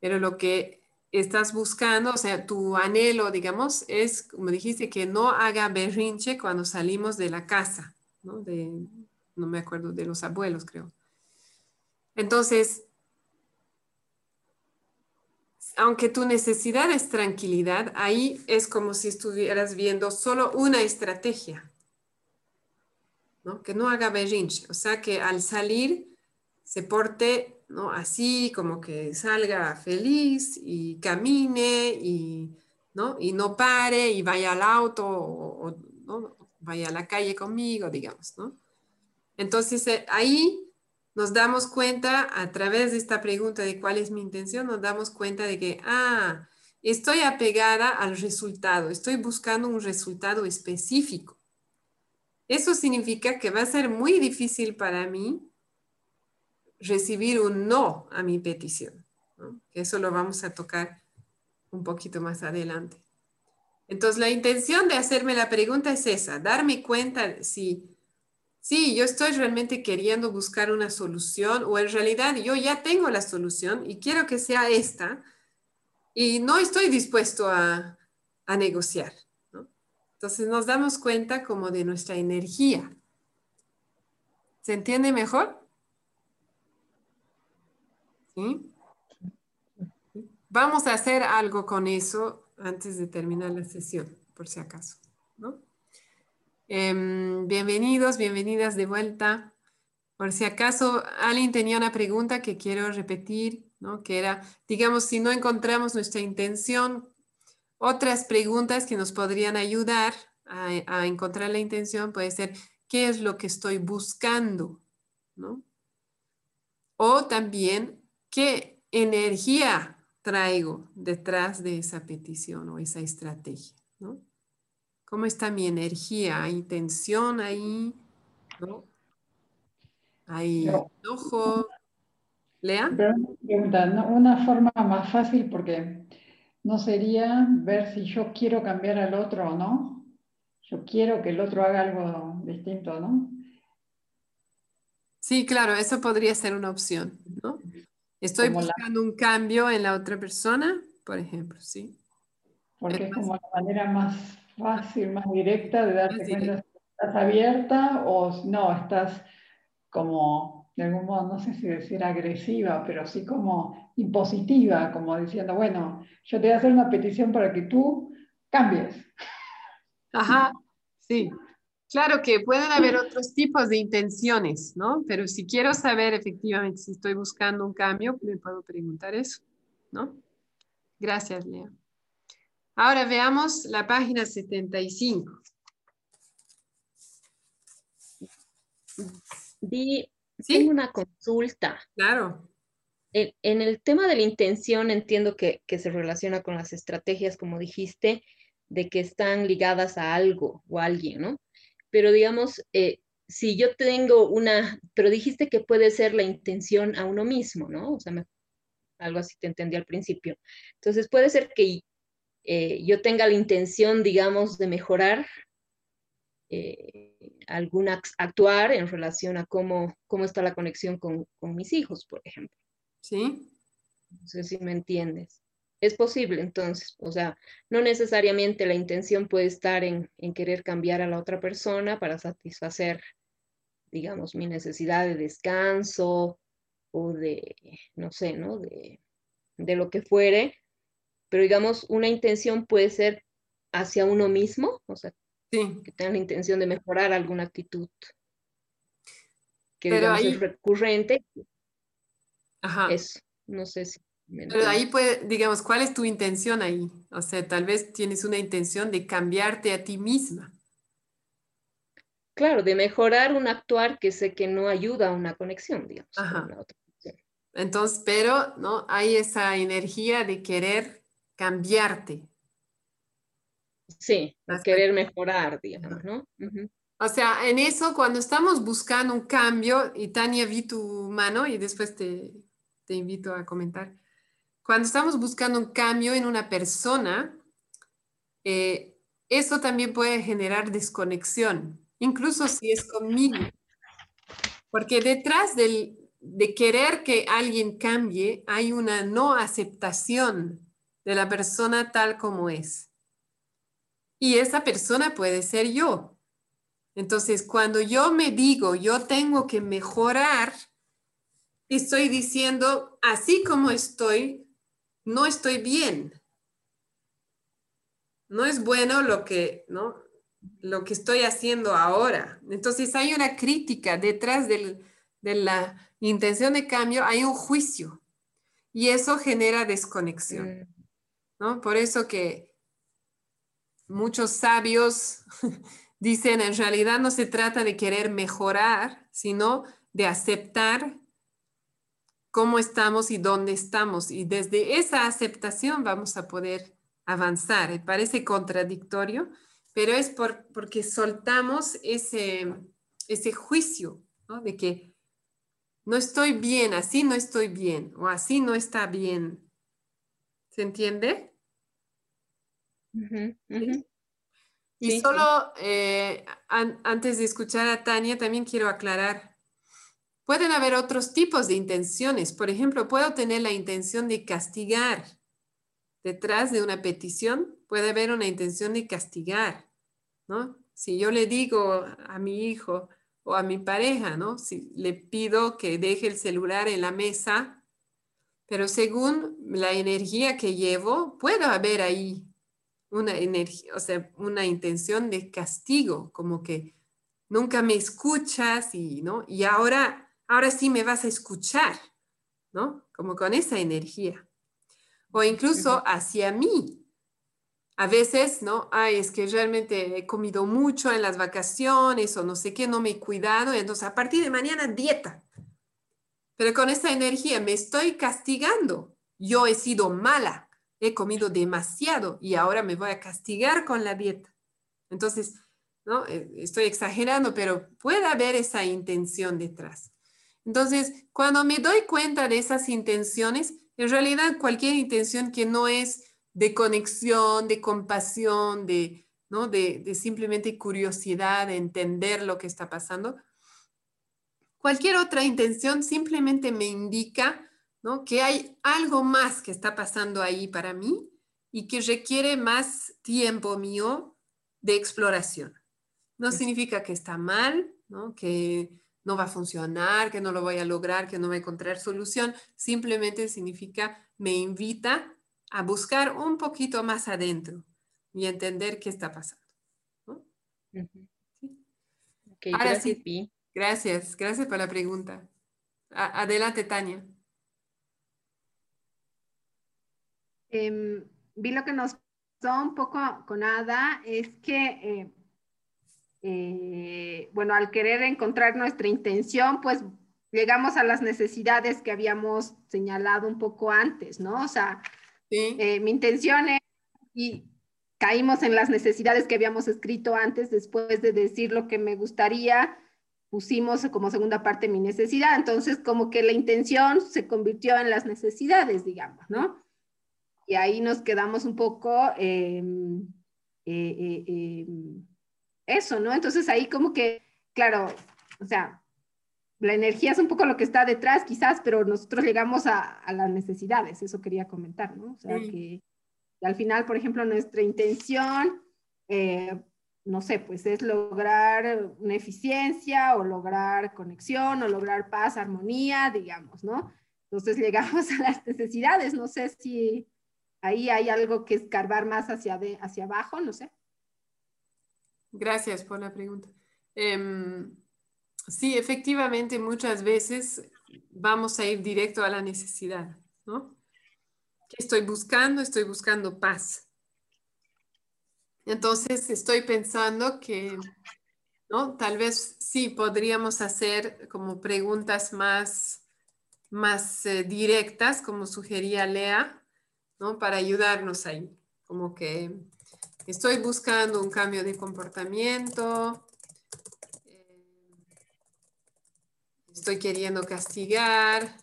pero lo que estás buscando, o sea, tu anhelo, digamos, es, como dijiste, que no haga berrinche cuando salimos de la casa, ¿no? De, no me acuerdo, de los abuelos, creo. Entonces, aunque tu necesidad es tranquilidad, ahí es como si estuvieras viendo solo una estrategia, ¿no? Que no haga berrinche, o sea, que al salir se porte ¿no? Así como que salga feliz y camine y no, y no pare y vaya al auto o, vaya a la calle conmigo, digamos, ¿no? Entonces eh, ahí nos damos cuenta a través de esta pregunta de cuál es mi intención, nos damos cuenta de que, ah, estoy apegada al resultado, estoy buscando un resultado específico. Eso significa que va a ser muy difícil para mí recibir un no a mi petición. Eso lo vamos a tocar un poquito más adelante. Entonces, la intención de hacerme la pregunta es esa, darme cuenta si, si yo estoy realmente queriendo buscar una solución o en realidad yo ya tengo la solución y quiero que sea esta y no estoy dispuesto a, a negociar. Entonces, nos damos cuenta como de nuestra energía. ¿Se entiende mejor? Vamos a hacer algo con eso antes de terminar la sesión, por si acaso. Em, bienvenidos, bienvenidas de vuelta. Por si acaso alguien tenía una pregunta que quiero repetir, ¿no? que era, digamos, si no encontramos nuestra intención, otras preguntas que nos podrían ayudar a, a encontrar la intención puede ser, ¿qué es lo que estoy buscando? ¿no? O también, ¿Qué energía traigo detrás de esa petición o esa estrategia? ¿no? ¿Cómo está mi energía? ¿Hay tensión ahí? ¿no? ¿Hay enojo? ¿Lea? una forma más fácil porque no sería ver si yo quiero cambiar al otro o no. Yo quiero que el otro haga algo distinto, ¿no? Sí, claro, eso podría ser una opción, ¿no? Estoy buscando un cambio en la otra persona, por ejemplo, ¿sí? Porque es, como la manera más fácil, más directa de darte cuenta si estás abierta o no, estás como, de algún modo, no sé si decir agresiva, pero sí como impositiva, como diciendo, bueno, yo te voy a hacer una petición para que tú cambies. Ajá, sí. Claro que pueden haber otros tipos de intenciones, ¿no? Pero si quiero saber efectivamente si estoy buscando un cambio, me puedo preguntar eso, ¿no? Gracias, Lea. Ahora veamos la página 75. Di, ¿Sí? Tengo una consulta. Claro. En, en, el tema de la intención entiendo que, que se relaciona con las estrategias, como dijiste, de que están ligadas a algo o a alguien, ¿no? Pero digamos, eh, si yo tengo una, pero dijiste que puede ser la intención a uno mismo, ¿no? O sea, algo así te entendí al principio. Entonces, puede ser que eh, yo tenga la intención, digamos, de mejorar eh, algún actuar en relación a cómo, cómo está la conexión con, con mis hijos, por ejemplo. Sí. No sé si me entiendes es posible entonces, o sea, no necesariamente la intención puede estar en, querer cambiar a la otra persona para satisfacer, digamos, mi necesidad de descanso o de, no sé, ¿no? De, lo que fuere, pero digamos, una intención puede ser hacia uno mismo, o sea, que tenga la intención de mejorar alguna actitud que digamos, es recurrente. Ajá. Eso, no sé si pero ahí puede, digamos, ¿cuál es tu intención ahí? O sea, tal vez tienes una intención de cambiarte a ti misma. Claro, de mejorar un actuar que sé que no ayuda a una conexión, digamos. Ajá. otra Entonces, pero, ¿no? Hay esa energía de querer cambiarte. Sí, querer mejorar, digamos, ¿no? O sea, en eso, cuando estamos buscando un cambio, y Tania, vi tu mano y después te, te invito a comentar. Cuando estamos buscando un cambio en una persona, eh, eso también puede generar desconexión, incluso si es conmigo. Porque detrás del, de querer que alguien cambie, hay una no aceptación de la persona tal como es. Y esa persona puede ser yo. Entonces, cuando yo me digo, yo tengo que mejorar, estoy diciendo, así como estoy, no estoy bien. No es bueno lo que, ¿no? lo que estoy haciendo ahora. Entonces, hay una crítica detrás de la intención de cambio, hay un juicio. Y eso genera desconexión. Mm. ¿no? Por eso que muchos sabios *laughs* dicen, en realidad no se trata de querer mejorar, sino de aceptar cómo estamos y dónde estamos. Y desde esa aceptación vamos a poder avanzar. Parece contradictorio, pero es por, porque soltamos ese, ese juicio de que no estoy bien, así no estoy bien, o así no está bien. ¿Se entiende? Y solo eh, antes de escuchar a Tania, también quiero aclarar, pueden haber otros tipos de intenciones. Por ejemplo, puedo tener la intención de castigar. Detrás de una petición puede haber una intención de castigar, ¿no? Si yo le digo a mi hijo o a mi pareja, ¿no? Si le pido que deje el celular en la mesa, pero según la energía que llevo, puedo haber ahí una energía, o sea, una intención de castigo, como que nunca me escuchas y, ¿no? Y ahora, ahora sí me vas a escuchar, ¿no? Como con esa energía. O incluso hacia mí. A veces, ¿no? Ay, es que realmente he comido mucho en las vacaciones o no sé qué, no me he cuidado, entonces a partir de mañana dieta. Pero con esa energía me estoy castigando. Yo he sido mala, he comido demasiado y ahora me voy a castigar con la dieta. Entonces, ¿no? Eh, estoy exagerando, pero puede haber esa intención detrás. Entonces, cuando me doy cuenta de esas intenciones, en realidad cualquier intención que no es de conexión, de compasión, de, ¿no? de, de simplemente curiosidad, de entender lo que está pasando, cualquier otra intención simplemente me indica que hay algo más que está pasando ahí para mí y que requiere más tiempo mío de exploración. No significa que está mal, que no va a funcionar, que no lo voy a lograr, que no voy a encontrar solución. Simplemente significa me invita a buscar un poquito más adentro y entender qué está pasando. gracias, Gracias, gracias por la pregunta. adelante, Tania. Em, vi lo que nos pasó un poco con Ada, es que, eh, eh, bueno, al querer encontrar nuestra intención, pues llegamos a las necesidades que habíamos señalado un poco antes, ¿no? O sea, eh, mi intención es, y caímos en las necesidades que habíamos escrito antes, después de decir lo que me gustaría, pusimos como segunda parte mi necesidad, entonces como que la intención se convirtió en las necesidades, digamos, ¿no? y ahí nos quedamos un poco em, eh, eh, em, eso, ¿no? Entonces ahí como que, claro, o sea, la energía es un poco lo que está detrás quizás, pero nosotros llegamos a, las necesidades, eso quería comentar, ¿no? O sea, que, al final, por ejemplo, nuestra intención, eh, no sé, pues es lograr una eficiencia o lograr conexión o lograr paz, armonía, digamos, ¿no? Entonces *laughs* llegamos a las necesidades, no sé si, ahí hay algo que escarbar más hacia, de, hacia abajo, no sé. Gracias por la pregunta. Em, sí, efectivamente, muchas veces vamos a ir directo a la necesidad, ¿no? ¿Qué estoy buscando? Estoy buscando paz. Entonces, estoy pensando que, ¿no? Tal vez sí podríamos hacer como preguntas más más eh, directas, como sugería Lea, ¿no? Para ayudarnos ahí. Como que estoy buscando un cambio de comportamiento, eh, estoy queriendo castigar,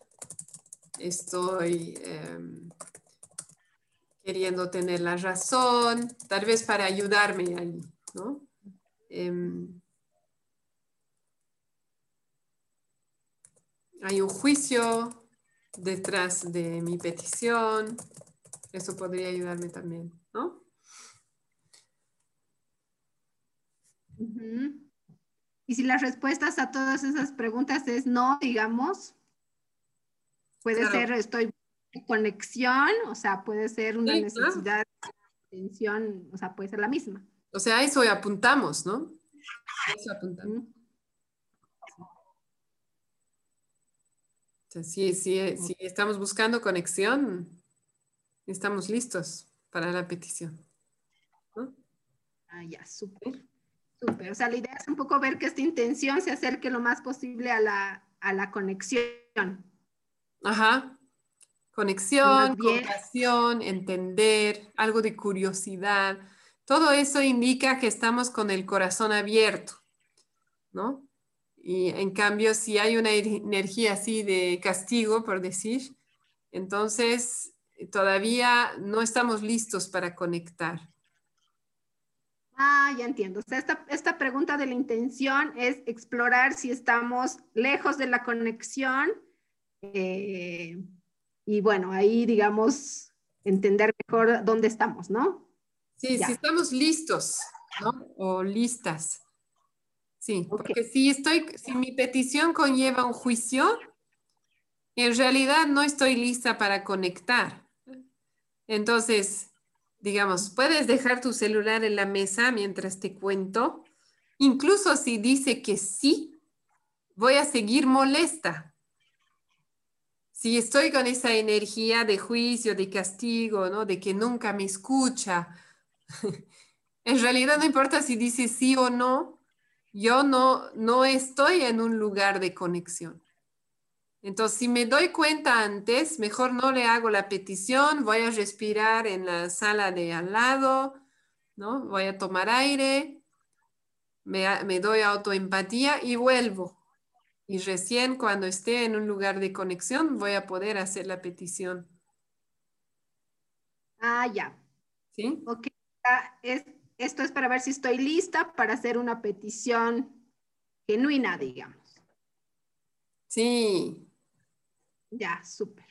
estoy em, queriendo tener la razón, tal vez para ayudarme ahí, ¿no? Em, hay un juicio detrás de mi petición. Eso podría ayudarme también, Y si las respuestas a todas esas preguntas es no, digamos, puede ser estoy en conexión, o sea, puede ser una necesidad de atención, o sea, puede ser la misma. O sea, eso apuntamos, ¿no? Eso apuntamos. si, estamos buscando conexión, estamos listos para la petición. Ah, ya, súper. Súper. O sea, la idea es un poco ver que esta intención se acerque lo más posible a la, a la conexión. Ajá. Conexión, compasión, entender, algo de curiosidad. Todo eso indica que estamos con el corazón abierto, ¿no? Y en cambio, si hay una energía así de castigo, por decir, entonces todavía no estamos listos para conectar. Ah, ya entiendo. O sea, esta, pregunta de la intención es explorar si estamos lejos de la conexión eh, y bueno, ahí digamos entender mejor dónde estamos, ¿no? Sí, si estamos listos, ¿no? O listas. Sí, porque si estoy, si mi petición conlleva un juicio, en realidad no estoy lista para conectar. Entonces, digamos, puedes dejar tu celular en la mesa mientras te cuento. Incluso si dice que sí, voy a seguir molesta. Si estoy con esa energía de juicio, de castigo, ¿no? De que nunca me escucha. *laughs* en realidad no importa si dice sí o no, yo no, no estoy en un lugar de conexión. Entonces, si me doy cuenta antes, mejor no le hago la petición, voy a respirar en la sala de al lado, ¿no? Voy a tomar aire, me, me doy autoempatía y vuelvo. Y recién cuando esté en un lugar de conexión voy a poder hacer la petición. Ah, ya. ¿Sí? Ok, es esto es para ver si estoy lista para hacer una petición genuina, digamos. Sí. Ya, súper.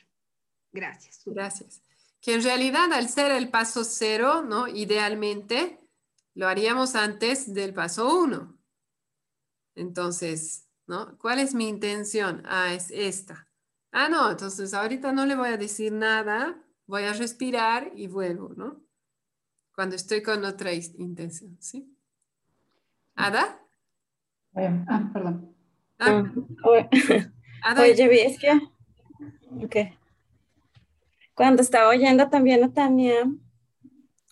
Gracias. Gracias. Que en realidad al ser el paso cero, ¿no? Idealmente lo haríamos antes del paso uno. Entonces, ¿no? ¿Cuál es mi intención? Ah, es esta. Ah, no, entonces ahorita no le voy a decir nada, voy a respirar y vuelvo, ¿no? cuando estoy con otra intención, ¿sí? ¿Ada? ah, perdón. Ah. ah Oye, *laughs* es que, ok. Cuando estaba oyendo también a Tania,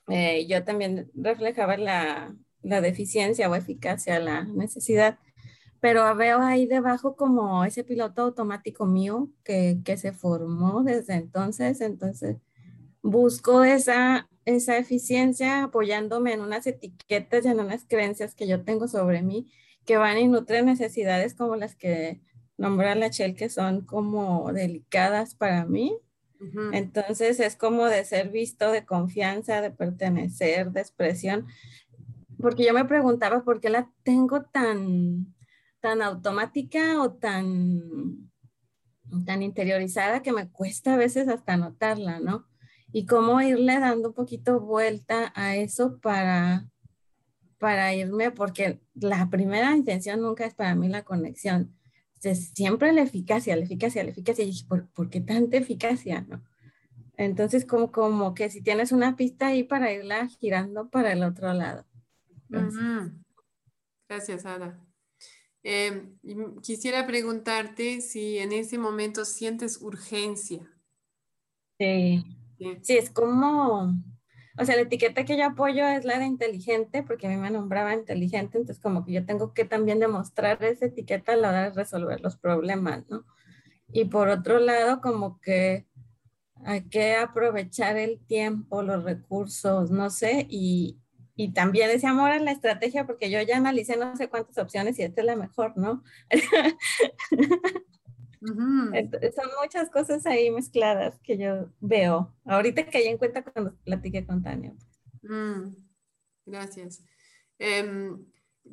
eh, yo también reflejaba la, la deficiencia o eficacia, la necesidad pero veo ahí debajo como ese piloto automático mío que, que, se formó desde entonces, entonces busco esa esa eficiencia apoyándome en unas etiquetas y en unas creencias que yo tengo sobre mí que van y nutren necesidades como las que nombra la Chel que son como delicadas para mí. Entonces es como de ser visto, de confianza, de pertenecer, de expresión. Porque yo me preguntaba por qué la tengo tan, tan automática o tan, tan interiorizada que me cuesta a veces hasta notarla, ¿no? y cómo irle dando un poquito vuelta a eso para, para irme, porque la primera intención nunca es para mí la conexión. Es siempre la eficacia, la eficacia, la eficacia. Y ¿por, ¿por qué tanta eficacia? No? Entonces, como, como que si tienes una pista ahí para irla girando para el otro lado. Gracias, Ada. Em, quisiera preguntarte si en ese momento sientes urgencia. Sí. Sí. es como, o sea, la etiqueta que yo apoyo es la de inteligente, porque a mí me nombraba inteligente, entonces como que yo tengo que también demostrar esa etiqueta a la hora de resolver los problemas, ¿no? Y por otro lado, como que hay que aprovechar el tiempo, los recursos, no sé, y, y también ese amor a la estrategia, porque yo ya analicé no sé cuántas opciones y esta es la mejor, ¿no? *laughs* son muchas cosas ahí mezcladas que yo veo. Ahorita que en cuenta cuando platiqué con Tania. Mm, gracias. Em,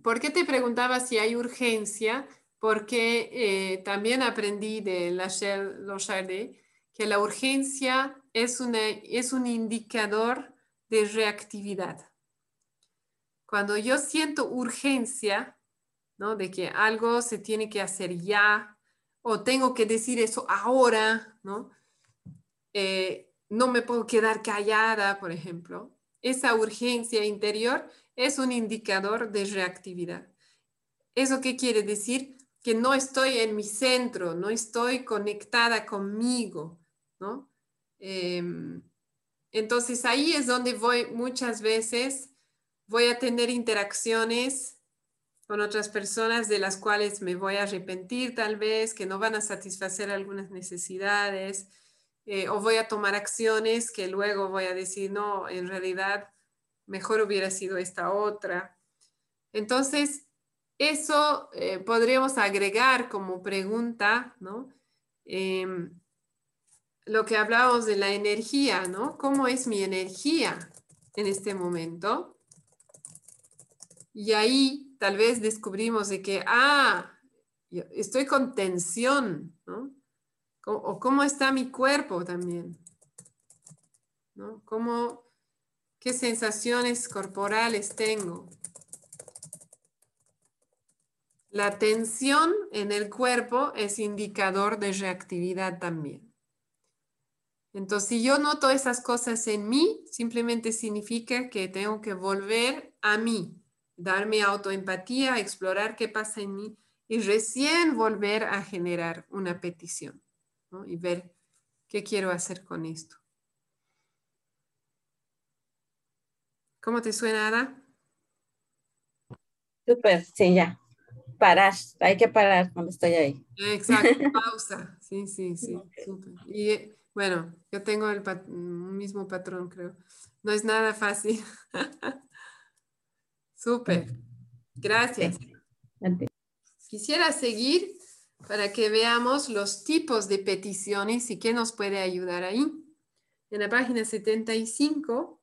¿Por qué te preguntaba si hay urgencia? Porque eh, también aprendí de Lachelle Lochardet que la urgencia es, una, es un indicador de reactividad. Cuando yo siento urgencia, ¿no? De que algo se tiene que hacer ya o tengo que decir eso ahora, ¿no? Eh, no me puedo quedar callada, por ejemplo. Esa urgencia interior es un indicador de reactividad. ¿Eso qué quiere decir? Que no estoy en mi centro, no estoy conectada conmigo, ¿no? Em, entonces ahí es donde voy muchas veces, voy a tener interacciones con otras personas de las cuales me voy a arrepentir tal vez, que no van a satisfacer algunas necesidades, eh, o voy a tomar acciones que luego voy a decir, no, en realidad mejor hubiera sido esta otra. Entonces, eso eh, podríamos agregar como pregunta, ¿no? Em, lo que hablábamos de la energía, ¿no? ¿Cómo es mi energía en este momento? Y ahí tal vez descubrimos de que, ah, estoy con tensión, ¿no? O cómo está mi cuerpo también, ¿no? ¿Cómo, ¿Qué sensaciones corporales tengo? La tensión en el cuerpo es indicador de reactividad también. Entonces, si yo noto esas cosas en mí, simplemente significa que tengo que volver a mí, darme autoempatía, explorar qué pasa en mí y recién volver a generar una petición y ver qué quiero hacer con esto. ¿Cómo te suena, Ada? Súper, sí, ya. Parar, hay que parar cuando estoy ahí. Exacto, *laughs* pausa. Sí, sí, sí, súper. Y bueno, yo tengo el mismo patrón, creo. No es nada fácil. *laughs* súper. Gracias. Quisiera seguir para que veamos los tipos de peticiones y qué nos puede ayudar ahí. En la página 75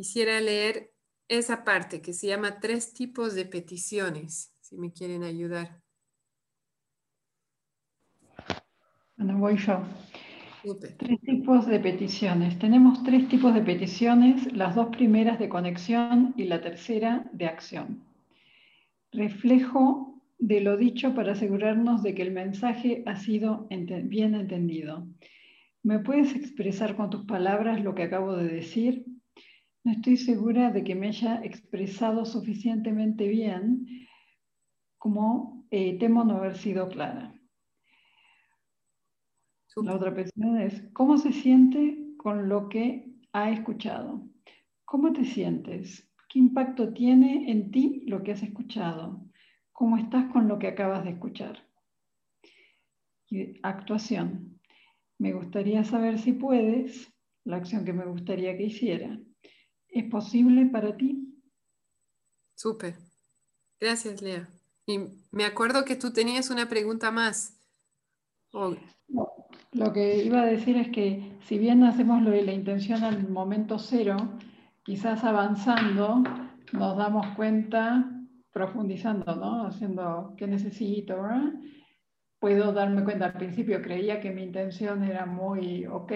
Quisiera leer esa parte que se llama tres tipos de peticiones, si me quieren ayudar. Bueno, voy yo. Tres tipos de peticiones. Tenemos tres tipos de peticiones, las dos primeras de conexión y la tercera de acción. Reflejo de lo dicho para asegurarnos de que el mensaje ha sido bien entendido. ¿Me puedes expresar con tus palabras lo que acabo de decir? No estoy segura de que me haya expresado suficientemente bien como eh, temo no haber sido clara. La otra pregunta es, ¿cómo se siente con lo que ha escuchado? ¿Cómo te sientes? ¿Qué impacto tiene en ti lo que has escuchado? ¿Cómo estás con lo que acabas de escuchar? actuación. Me gustaría saber si puedes, la acción que me gustaría que hiciera. ¿Es posible para ti? Súper. Gracias, Lea. Y me acuerdo que tú tenías una pregunta más. Lo que iba a decir es que si bien hacemos lo de la intención al momento cero, quizás avanzando nos damos cuenta, profundizando, ¿no? Haciendo qué necesito, ¿verdad? Puedo darme cuenta, al principio creía que mi intención era muy ok,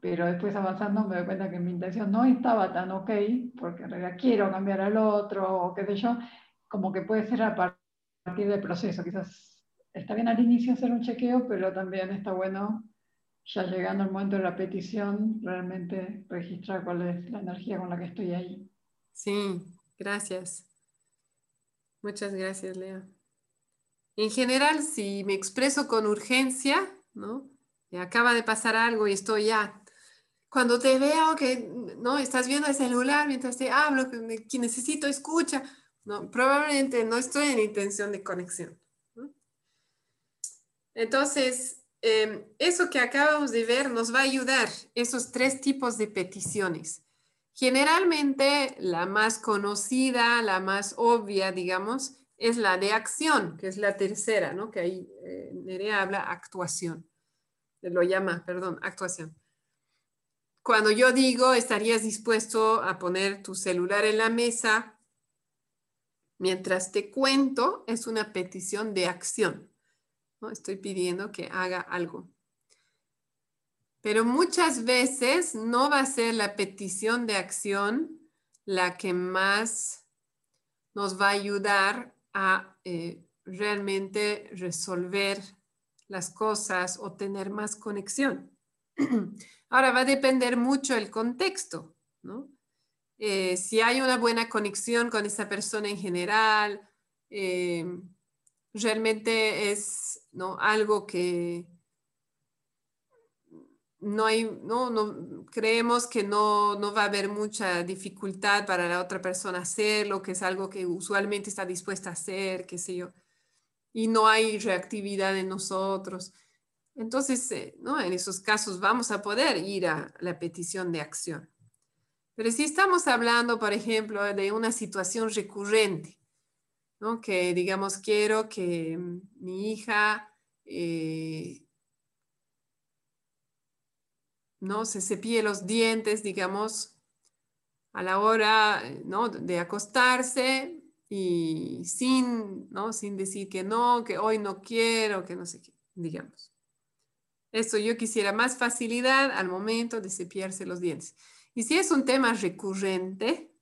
pero después avanzando me doy cuenta que mi intención no estaba tan ok, porque en realidad quiero cambiar al otro, o qué sé yo, como que puede ser a partir del proceso. Quizás está bien al inicio hacer un chequeo, pero también está bueno, ya llegando al momento de la petición, realmente registrar cuál es la energía con la que estoy ahí. Sí, gracias. Muchas gracias, Lea. En general, si me expreso con urgencia, ¿no? acaba de pasar algo y estoy ya cuando te veo que no estás viendo el celular mientras te hablo, que, necesito escucha, no, probablemente no estoy en intención de conexión. Entonces, em, eso que acabamos de ver nos va a ayudar, esos tres tipos de peticiones. Generalmente la más conocida, la más obvia, digamos, es la de acción, que es la tercera, ¿no? Que ahí eh, Nerea habla actuación, lo llama, perdón, actuación. Cuando yo digo, estarías dispuesto a poner tu celular en la mesa mientras te cuento, es una petición de acción. ¿No? Estoy pidiendo que haga algo. Pero muchas veces no va a ser la petición de acción la que más nos va a ayudar a eh, realmente resolver las cosas o tener más conexión. *clears throat* Ahora va a depender mucho el contexto, ¿no? Eh, si hay una buena conexión con esa persona en general, eh, realmente es ¿no? algo que no hay, no, no, creemos que no, no va a haber mucha dificultad para la otra persona hacerlo, que es algo que usualmente está dispuesta a hacer, qué sé yo, y no hay reactividad en nosotros. Entonces, eh, ¿no? en esos casos vamos a poder ir a la petición de acción. Pero si estamos hablando, por ejemplo, de una situación recurrente, ¿no? que digamos, quiero que mi hija eh, no se cepille los dientes, digamos, a la hora ¿no? de acostarse y sin, ¿no? sin decir que no, que hoy no quiero, que no sé qué, digamos. Esto yo quisiera más facilidad al momento de cepillarse los dientes. Y si es un tema recurrente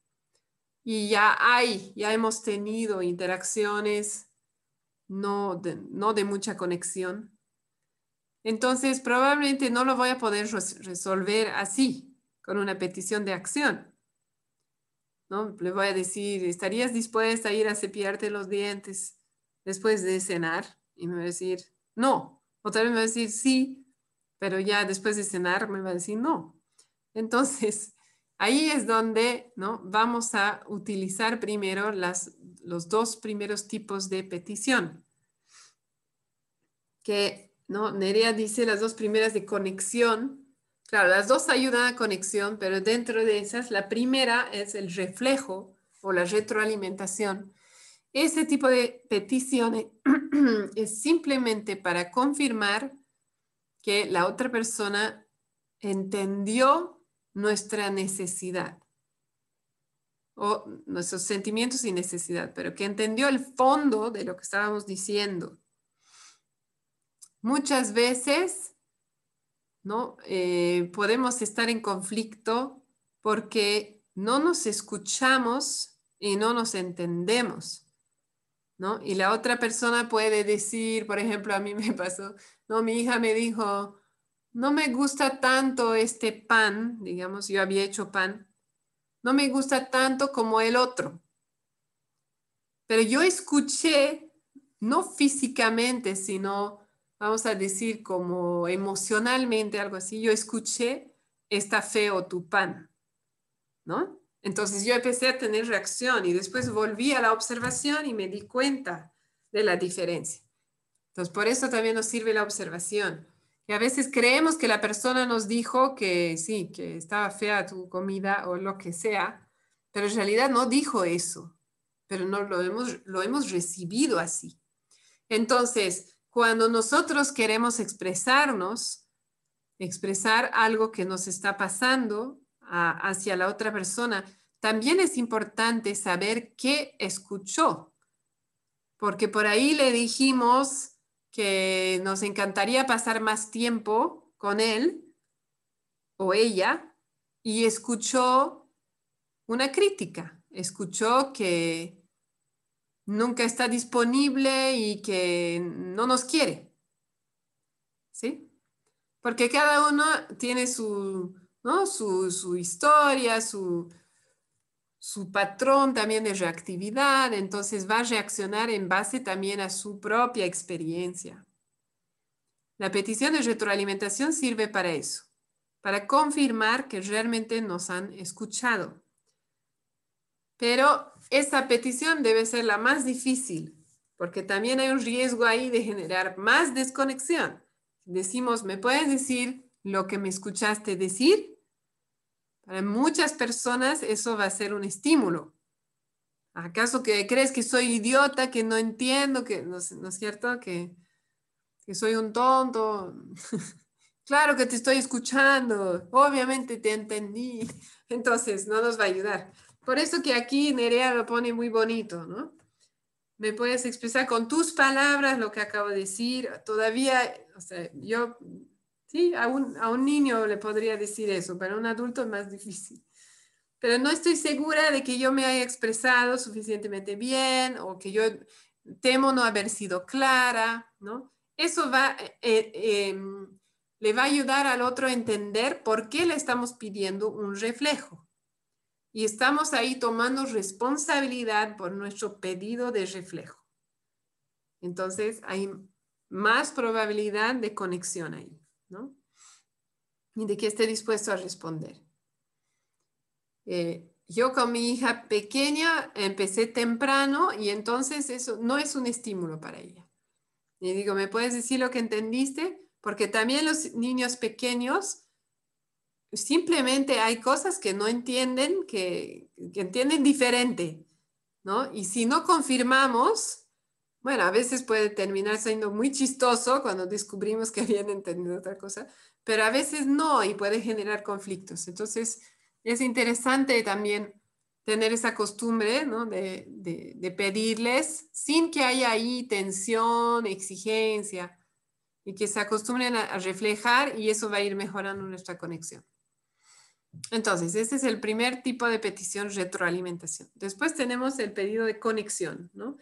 y ya hay, ya hemos tenido interacciones no de, no de mucha conexión, entonces probablemente no lo voy a poder resolver así, con una petición de acción. ¿no? Le voy a decir, ¿estarías dispuesta a ir a cepillarte los dientes después de cenar? Y me va a decir, no. Otra vez me va a decir, sí, pero ya después de cenar me va a decir no. Entonces, ahí es donde ¿no? vamos a utilizar primero los dos primeros tipos de petición. Que ¿no? Nerea dice las dos primeras de conexión. Claro, las dos ayudan a conexión, pero dentro de esas, la primera es el reflejo o la retroalimentación. Ese tipo de petición *clears throat* es simplemente para confirmar que la otra persona entendió nuestra necesidad o nuestros sentimientos y necesidad, pero que entendió el fondo de lo que estábamos diciendo. Muchas veces, ¿no? Eh, podemos estar en conflicto porque no nos escuchamos y no nos entendemos. ¿no? Y la otra persona puede decir, por ejemplo, a mí me pasó, no, mi hija me dijo, no me gusta tanto este pan, digamos, yo había hecho pan, no me gusta tanto como el otro. Pero yo escuché, no físicamente, sino, vamos a decir, como emocionalmente, algo así, yo escuché, está feo tu pan, ¿no? Entonces yo empecé a tener reacción y después volví a la observación y me di cuenta de la diferencia. Entonces por eso también nos sirve la observación. A veces creemos que la persona nos dijo que sí, que estaba fea tu comida o lo que sea, pero en realidad no dijo eso, pero no lo hemos, lo hemos recibido así. Entonces, cuando nosotros queremos expresarnos, expresar algo que nos está pasando, hacia la otra persona, también es importante saber qué escuchó, porque por ahí le dijimos que nos encantaría pasar más tiempo con él o ella y escuchó una crítica, escuchó que nunca está disponible y que no nos quiere. ¿Sí? Porque cada uno tiene su, ¿no? Su, historia, su, su patrón también de reactividad, entonces va a reaccionar en base también a su propia experiencia. La petición de retroalimentación sirve para eso, para confirmar que realmente nos han escuchado. Pero esa petición debe ser la más difícil, porque también hay un riesgo ahí de generar más desconexión. Decimos, ¿me puedes decir lo que me escuchaste decir? Para muchas personas eso va a ser un estímulo. ¿Acaso que crees que soy idiota, que no entiendo, que no, es cierto? Que, que soy un tonto. *laughs* claro que te estoy escuchando, obviamente te entendí. *laughs* Entonces, no nos va a ayudar. Por eso que aquí Nerea lo pone muy bonito, ¿no? Me puedes expresar con tus palabras lo que acabo de decir. Todavía, o sea, yo, sí, a un, a un niño le podría decir eso, pero a un adulto es más difícil. Pero no estoy segura de que yo me haya expresado suficientemente bien o que yo temo no haber sido clara, ¿no? Eso va, eh, em, le va a ayudar al otro a entender por qué le estamos pidiendo un reflejo. Y estamos ahí tomando responsabilidad por nuestro pedido de reflejo. Entonces hay más probabilidad de conexión ahí. Y de que esté dispuesto a responder. Eh, yo con mi hija pequeña empecé temprano y entonces eso no es un estímulo para ella. Y digo, ¿me puedes decir lo que entendiste? porque también los niños pequeños simplemente hay cosas que no entienden, que, entienden diferente, ¿no? Y si no confirmamos, bueno, a veces puede terminar siendo muy chistoso cuando descubrimos que habían entendido otra cosa, pero a veces no y puede generar conflictos. Entonces, es interesante también tener esa costumbre ¿no? de, de, pedirles sin que haya ahí tensión, exigencia, y que se acostumbren a, reflejar y eso va a ir mejorando nuestra conexión. Entonces, ese es el primer tipo de petición, retroalimentación. Después tenemos el pedido de conexión, ¿no?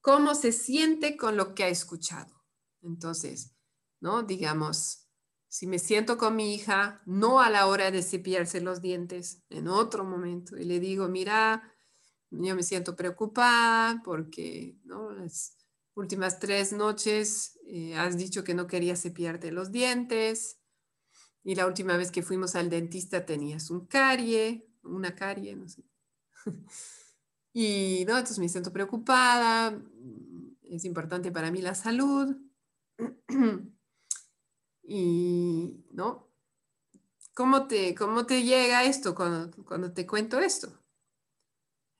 ¿Cómo se siente con lo que ha escuchado? Entonces, ¿no? Digamos, si me siento con mi hija, no a la hora de cepillarse los dientes, en otro momento, y le digo, mira, yo me siento preocupada porque, ¿no? últimas tres noches eh, has dicho que no querías cepillarte los dientes y la última vez que fuimos al dentista tenías un carie, una carie, no sé. *laughs* y entonces me siento preocupada, es importante para mí la salud. *clears throat* y, ¿no? ¿Cómo te, cómo te llega esto cuando, cuando te cuento esto?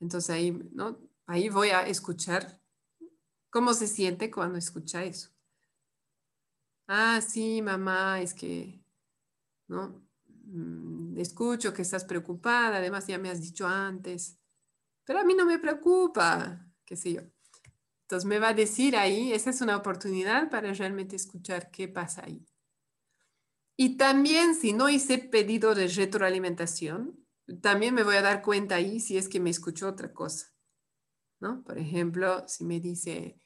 Entonces ahí, ¿no? Ahí voy a escuchar ¿Cómo se siente cuando escucha eso? Ah, sí, mamá, es que, ¿no? Mm, escucho que estás preocupada, además ya me has dicho antes, pero a mí no me preocupa, qué sé yo. Entonces me va a decir ahí, esa es una oportunidad para realmente escuchar qué pasa ahí. Y también si no hice pedido de retroalimentación, también me voy a dar cuenta ahí si es que me escuchó otra cosa. ¿no? Por ejemplo, si me dice,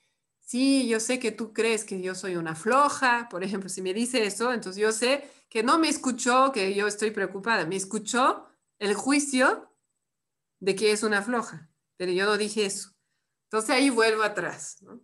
sí, yo sé que tú crees que yo soy una floja, por ejemplo, si me dice eso, entonces yo sé que no me escuchó que yo estoy preocupada, me escuchó el juicio de que es una floja, pero yo no dije eso. Entonces ahí vuelvo atrás, ¿no?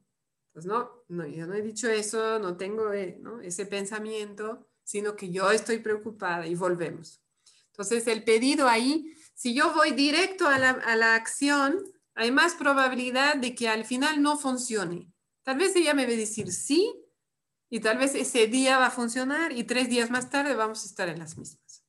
Pues no, no yo no he dicho eso, no tengo eh, ese pensamiento, sino que yo estoy preocupada y volvemos. Entonces el pedido ahí, si yo voy directo a la, a la acción, hay más probabilidad de que al final no funcione. Tal vez ella me va a decir sí y tal vez ese día va a funcionar y tres días más tarde vamos a estar en las mismas.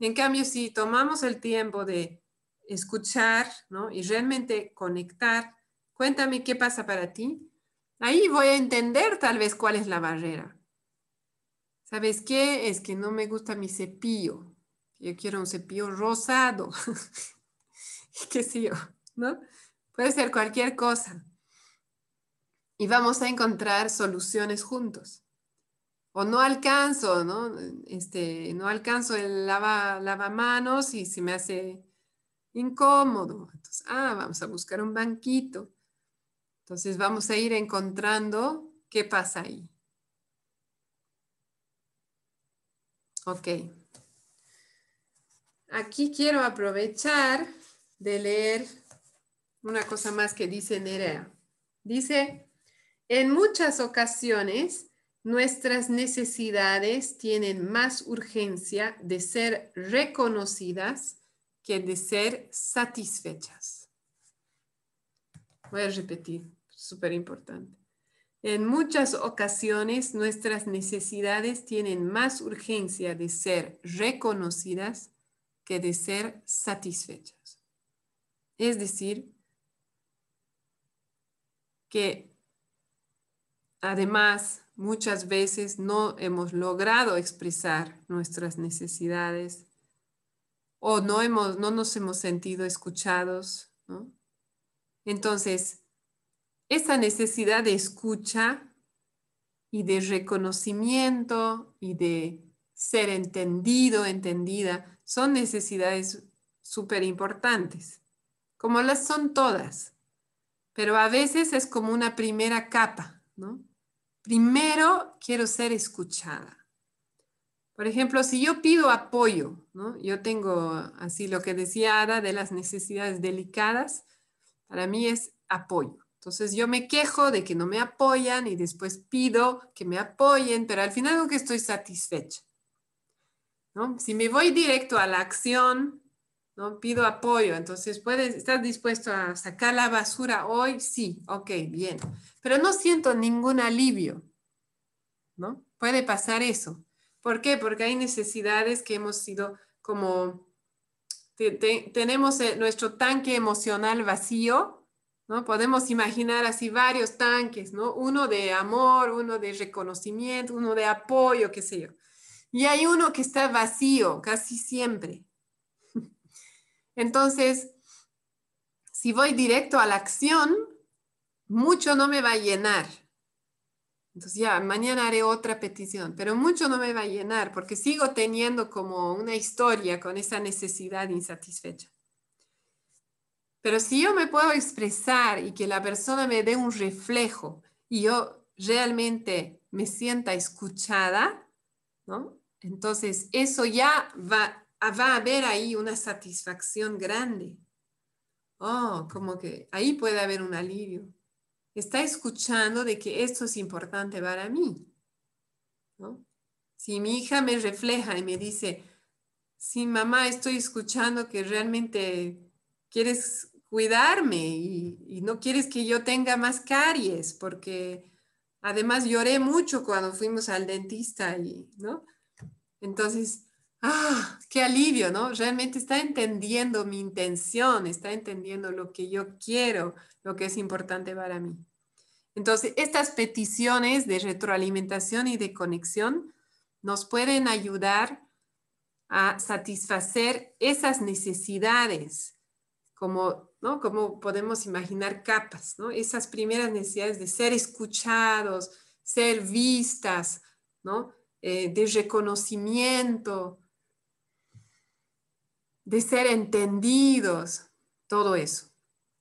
En cambio, si tomamos el tiempo de escuchar ¿no? y realmente conectar, cuéntame qué pasa para ti, ahí voy a entender tal vez cuál es la barrera. ¿Sabes qué? Es que no me gusta mi cepillo. Yo quiero un cepillo rosado. *laughs* ¿Qué sé yo? ¿No? Puede ser cualquier cosa y vamos a encontrar soluciones juntos. O no alcanzo, ¿no? Este, no alcanzo el lava, lavamanos y se me hace incómodo. Entonces, ah, vamos a buscar un banquito. Entonces vamos a ir encontrando qué pasa ahí. Ok. Aquí quiero aprovechar de leer una cosa más que dice Nerea. Dice, en muchas ocasiones, nuestras necesidades tienen más urgencia de ser reconocidas que de ser satisfechas. Voy a repetir, súper importante. En muchas ocasiones nuestras necesidades tienen más urgencia de ser reconocidas que de ser satisfechas. Es decir, que además muchas veces no hemos logrado expresar nuestras necesidades o no, hemos, no nos hemos sentido escuchados. Entonces, esa necesidad de escucha y de reconocimiento y de ser entendido, entendida, son necesidades súper importantes, como las son todas, pero a veces es como una primera capa, ¿no? Primero quiero ser escuchada. Por ejemplo, si yo pido apoyo, ¿no? Yo tengo así lo que decía Ada de las necesidades delicadas, para mí es apoyo. Entonces yo me quejo de que no me apoyan y después pido que me apoyen, pero al final digo que estoy satisfecha. ¿no? Si me voy directo a la acción, ¿no? pido apoyo, entonces puedes, ¿estás dispuesto a sacar la basura hoy? Sí, ok, bien. Pero no siento ningún alivio. ¿no? Puede pasar eso. ¿Por qué? Porque hay necesidades que hemos sido como, tenemos eh, nuestro tanque emocional vacío ¿no? Podemos imaginar así varios tanques, ¿no? Uno de amor, uno de reconocimiento, uno de apoyo, qué sé yo. Y hay uno que está vacío casi siempre. *laughs* Entonces, si voy directo a la acción, mucho no me va a llenar. Entonces ya, mañana haré otra petición, pero mucho no me va a llenar porque sigo teniendo como una historia con esa necesidad insatisfecha. Pero si yo me puedo expresar y que la persona me dé un reflejo y yo realmente me sienta escuchada, ¿no? Entonces eso ya va, va a haber ahí una satisfacción grande. Oh, como que ahí puede haber un alivio. Está escuchando de que esto es importante para mí. ¿no? Si mi hija me refleja y me dice, sí, mamá, estoy escuchando que realmente quieres cuidarme y, no quieres que yo tenga más caries, porque además lloré mucho cuando fuimos al dentista y, ¿no? Entonces, ah, qué alivio, ¿no? Realmente está entendiendo mi intención, está entendiendo lo que yo quiero, lo que es importante para mí. Entonces, estas peticiones de retroalimentación y de conexión nos pueden ayudar a satisfacer esas necesidades como, ¿no? Como podemos imaginar capas, ¿no? Esas primeras necesidades de ser escuchados, ser vistas, ¿no? Eh, de reconocimiento, de ser entendidos, todo eso.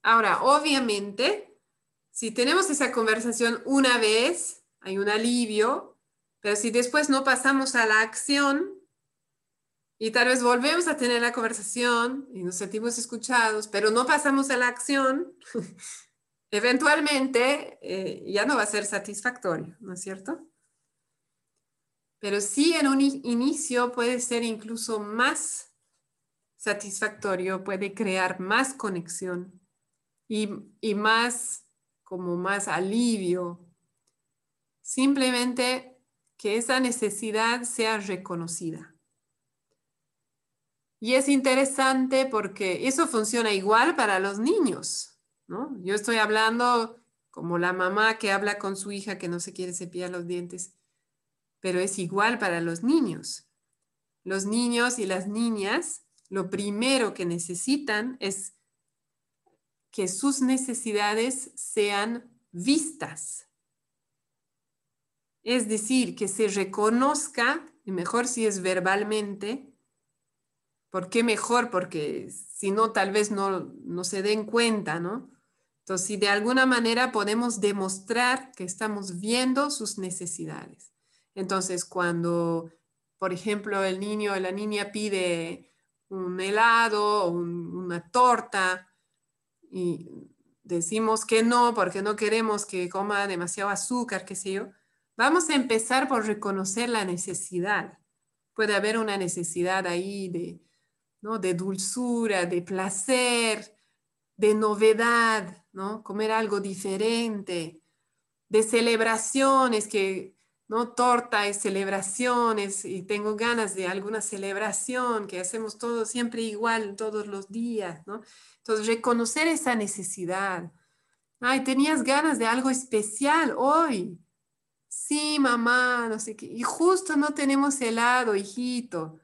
Ahora, obviamente, si tenemos esa conversación una vez, hay un alivio, pero si después no pasamos a la acción, y tal vez volvemos a tener la conversación y nos sentimos escuchados, pero no pasamos a la acción, *laughs* eventualmente eh, ya no va a ser satisfactorio, ¿no es cierto? Pero sí en un inicio puede ser incluso más satisfactorio, puede crear más conexión y, y más, como más alivio. Simplemente que esa necesidad sea reconocida. Y es interesante porque eso funciona igual para los niños, ¿no? Yo estoy hablando como la mamá que habla con su hija que no se quiere cepillar los dientes, pero es igual para los niños. Los niños y las niñas, lo primero que necesitan es que sus necesidades sean vistas. Es decir, que se reconozca, y mejor si es verbalmente, ¿Por qué mejor? Porque si no, tal vez no, no se den cuenta, ¿no? Entonces, si de alguna manera podemos demostrar que estamos viendo sus necesidades. Entonces, cuando, por ejemplo, el niño o la niña pide un helado o una torta y decimos que no porque no queremos que coma demasiado azúcar, qué sé yo, vamos a empezar por reconocer la necesidad. Puede haber una necesidad ahí de, de dulzura, de placer, de novedad, ¿no? Comer algo diferente. de celebraciones, que no torta es celebraciones y tengo ganas de alguna celebración que hacemos todo siempre igual todos los días, ¿no? Entonces, reconocer esa necesidad. Ay, tenías ganas de algo especial hoy. Sí, mamá, no sé qué. Y justo no tenemos helado, hijito.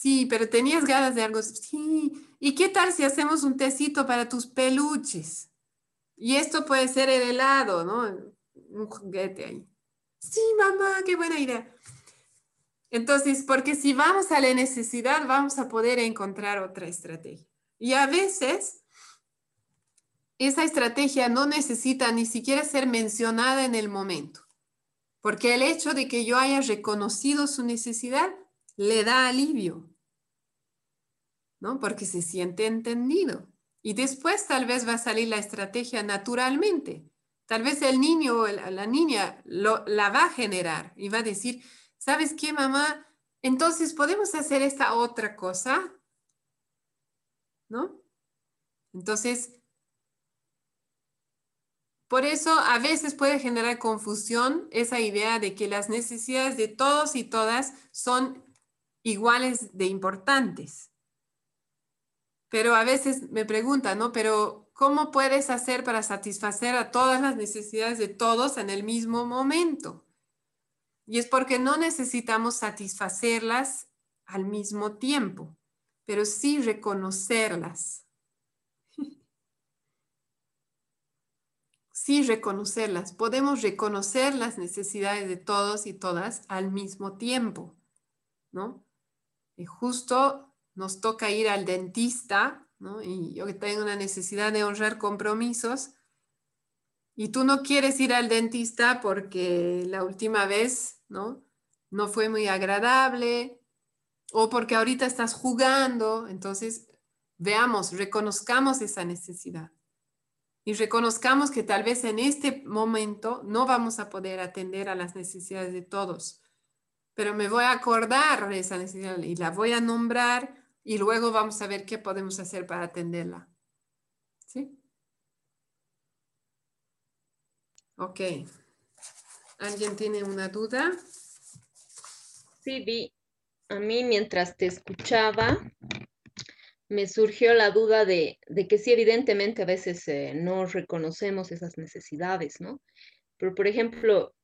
Sí, pero tenías ganas de algo. Sí. ¿Y qué tal si hacemos un tecito para tus peluches? Y esto puede ser el helado, ¿no? Un juguete ahí. Sí, mamá, qué buena idea. Entonces, porque si vamos a la necesidad, vamos a poder encontrar otra estrategia. Y a veces, esa estrategia no necesita ni siquiera ser mencionada en el momento, porque el hecho de que yo haya reconocido su necesidad le da alivio, ¿no? Porque se siente entendido. Y después tal vez va a salir la estrategia naturalmente. Tal vez el niño o la niña la va a generar y va a decir, ¿sabes qué, mamá? Entonces podemos hacer esta otra cosa, ¿no? Entonces, por eso a veces puede generar confusión esa idea de que las necesidades de todos y todas son iguales de importantes. Pero a veces me preguntan, ¿no? Pero ¿cómo puedes hacer para satisfacer a todas las necesidades de todos en el mismo momento? Y es porque no necesitamos satisfacerlas al mismo tiempo, pero sí reconocerlas. *laughs* Sí reconocerlas. Podemos reconocer las necesidades de todos y todas al mismo tiempo, ¿no? Y justo nos toca ir al dentista, ¿no? Y yo que tengo una necesidad de honrar compromisos, y tú no quieres ir al dentista porque la última vez, ¿no? No fue muy agradable, o porque ahorita estás jugando, entonces veamos, reconozcamos esa necesidad. Y reconozcamos que tal vez en este momento no vamos a poder atender a las necesidades de todos, pero me voy a acordar de esa necesidad y la voy a nombrar y luego vamos a ver qué podemos hacer para atenderla. ¿Sí? Ok. ¿Alguien tiene una duda? Sí, Vi. A mí mientras te escuchaba, me surgió la duda de, que sí, evidentemente a veces eh, no reconocemos esas necesidades, ¿no? Pero, por ejemplo,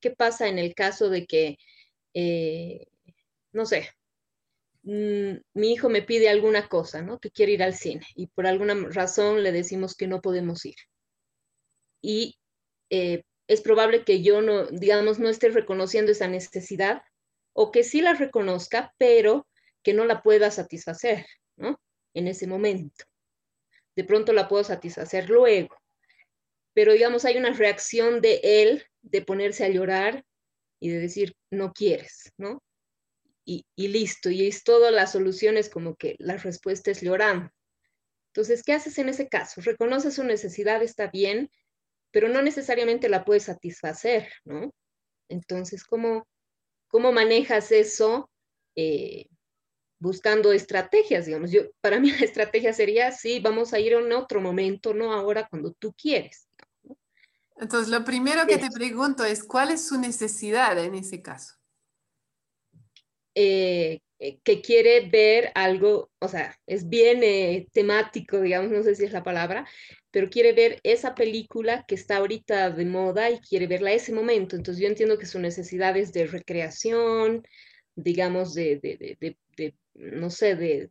¿qué pasa en el caso de que, eh, no sé, Mm, mi hijo me pide alguna cosa, ¿no? Que quiere ir al cine y por alguna razón le decimos que no podemos ir. Y eh, es probable que yo no, digamos, no esté reconociendo esa necesidad o que sí la reconozca, pero que no la pueda satisfacer, ¿no? En ese momento. De pronto la puedo satisfacer luego. Pero digamos, hay una reacción de él de ponerse a llorar y de decir, no quieres, ¿no? Y, listo. Y es todas las soluciones como que la respuesta es llorando. Entonces, ¿qué haces en ese caso? Reconoces su necesidad, está bien, pero no necesariamente la puedes satisfacer, ¿no? Entonces, ¿cómo, cómo manejas eso eh, buscando estrategias, digamos? Yo, para mí *laughs* la estrategia sería, sí, vamos a ir en otro momento, no ahora cuando tú quieres. Entonces, lo primero que te pregunto es, ¿cuál es su necesidad en ese caso? Eh, eh, que quiere ver algo, o sea, es bien eh, temático, digamos, no sé si es la palabra, pero quiere ver esa película que está ahorita de moda y quiere verla a ese momento. Entonces yo entiendo que su necesidad es de recreación, digamos, de, de, no sé, de,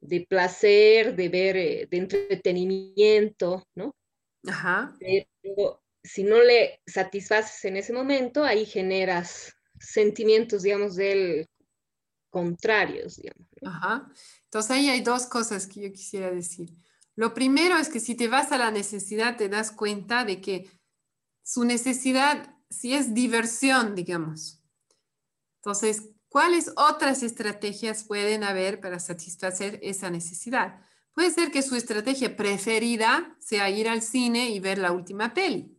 de placer, de ver, de entretenimiento, ¿no? Ajá. Pero si no le satisfaces en ese momento, ahí generas sentimientos, digamos, del contrarios, digamos. Ajá. Entonces ahí hay dos cosas que yo quisiera decir. Lo primero es que si te vas a la necesidad, te das cuenta de que su necesidad, si es diversión, digamos. Entonces, ¿cuáles otras estrategias pueden haber para satisfacer esa necesidad? Puede ser que su estrategia preferida sea ir al cine y ver la última peli,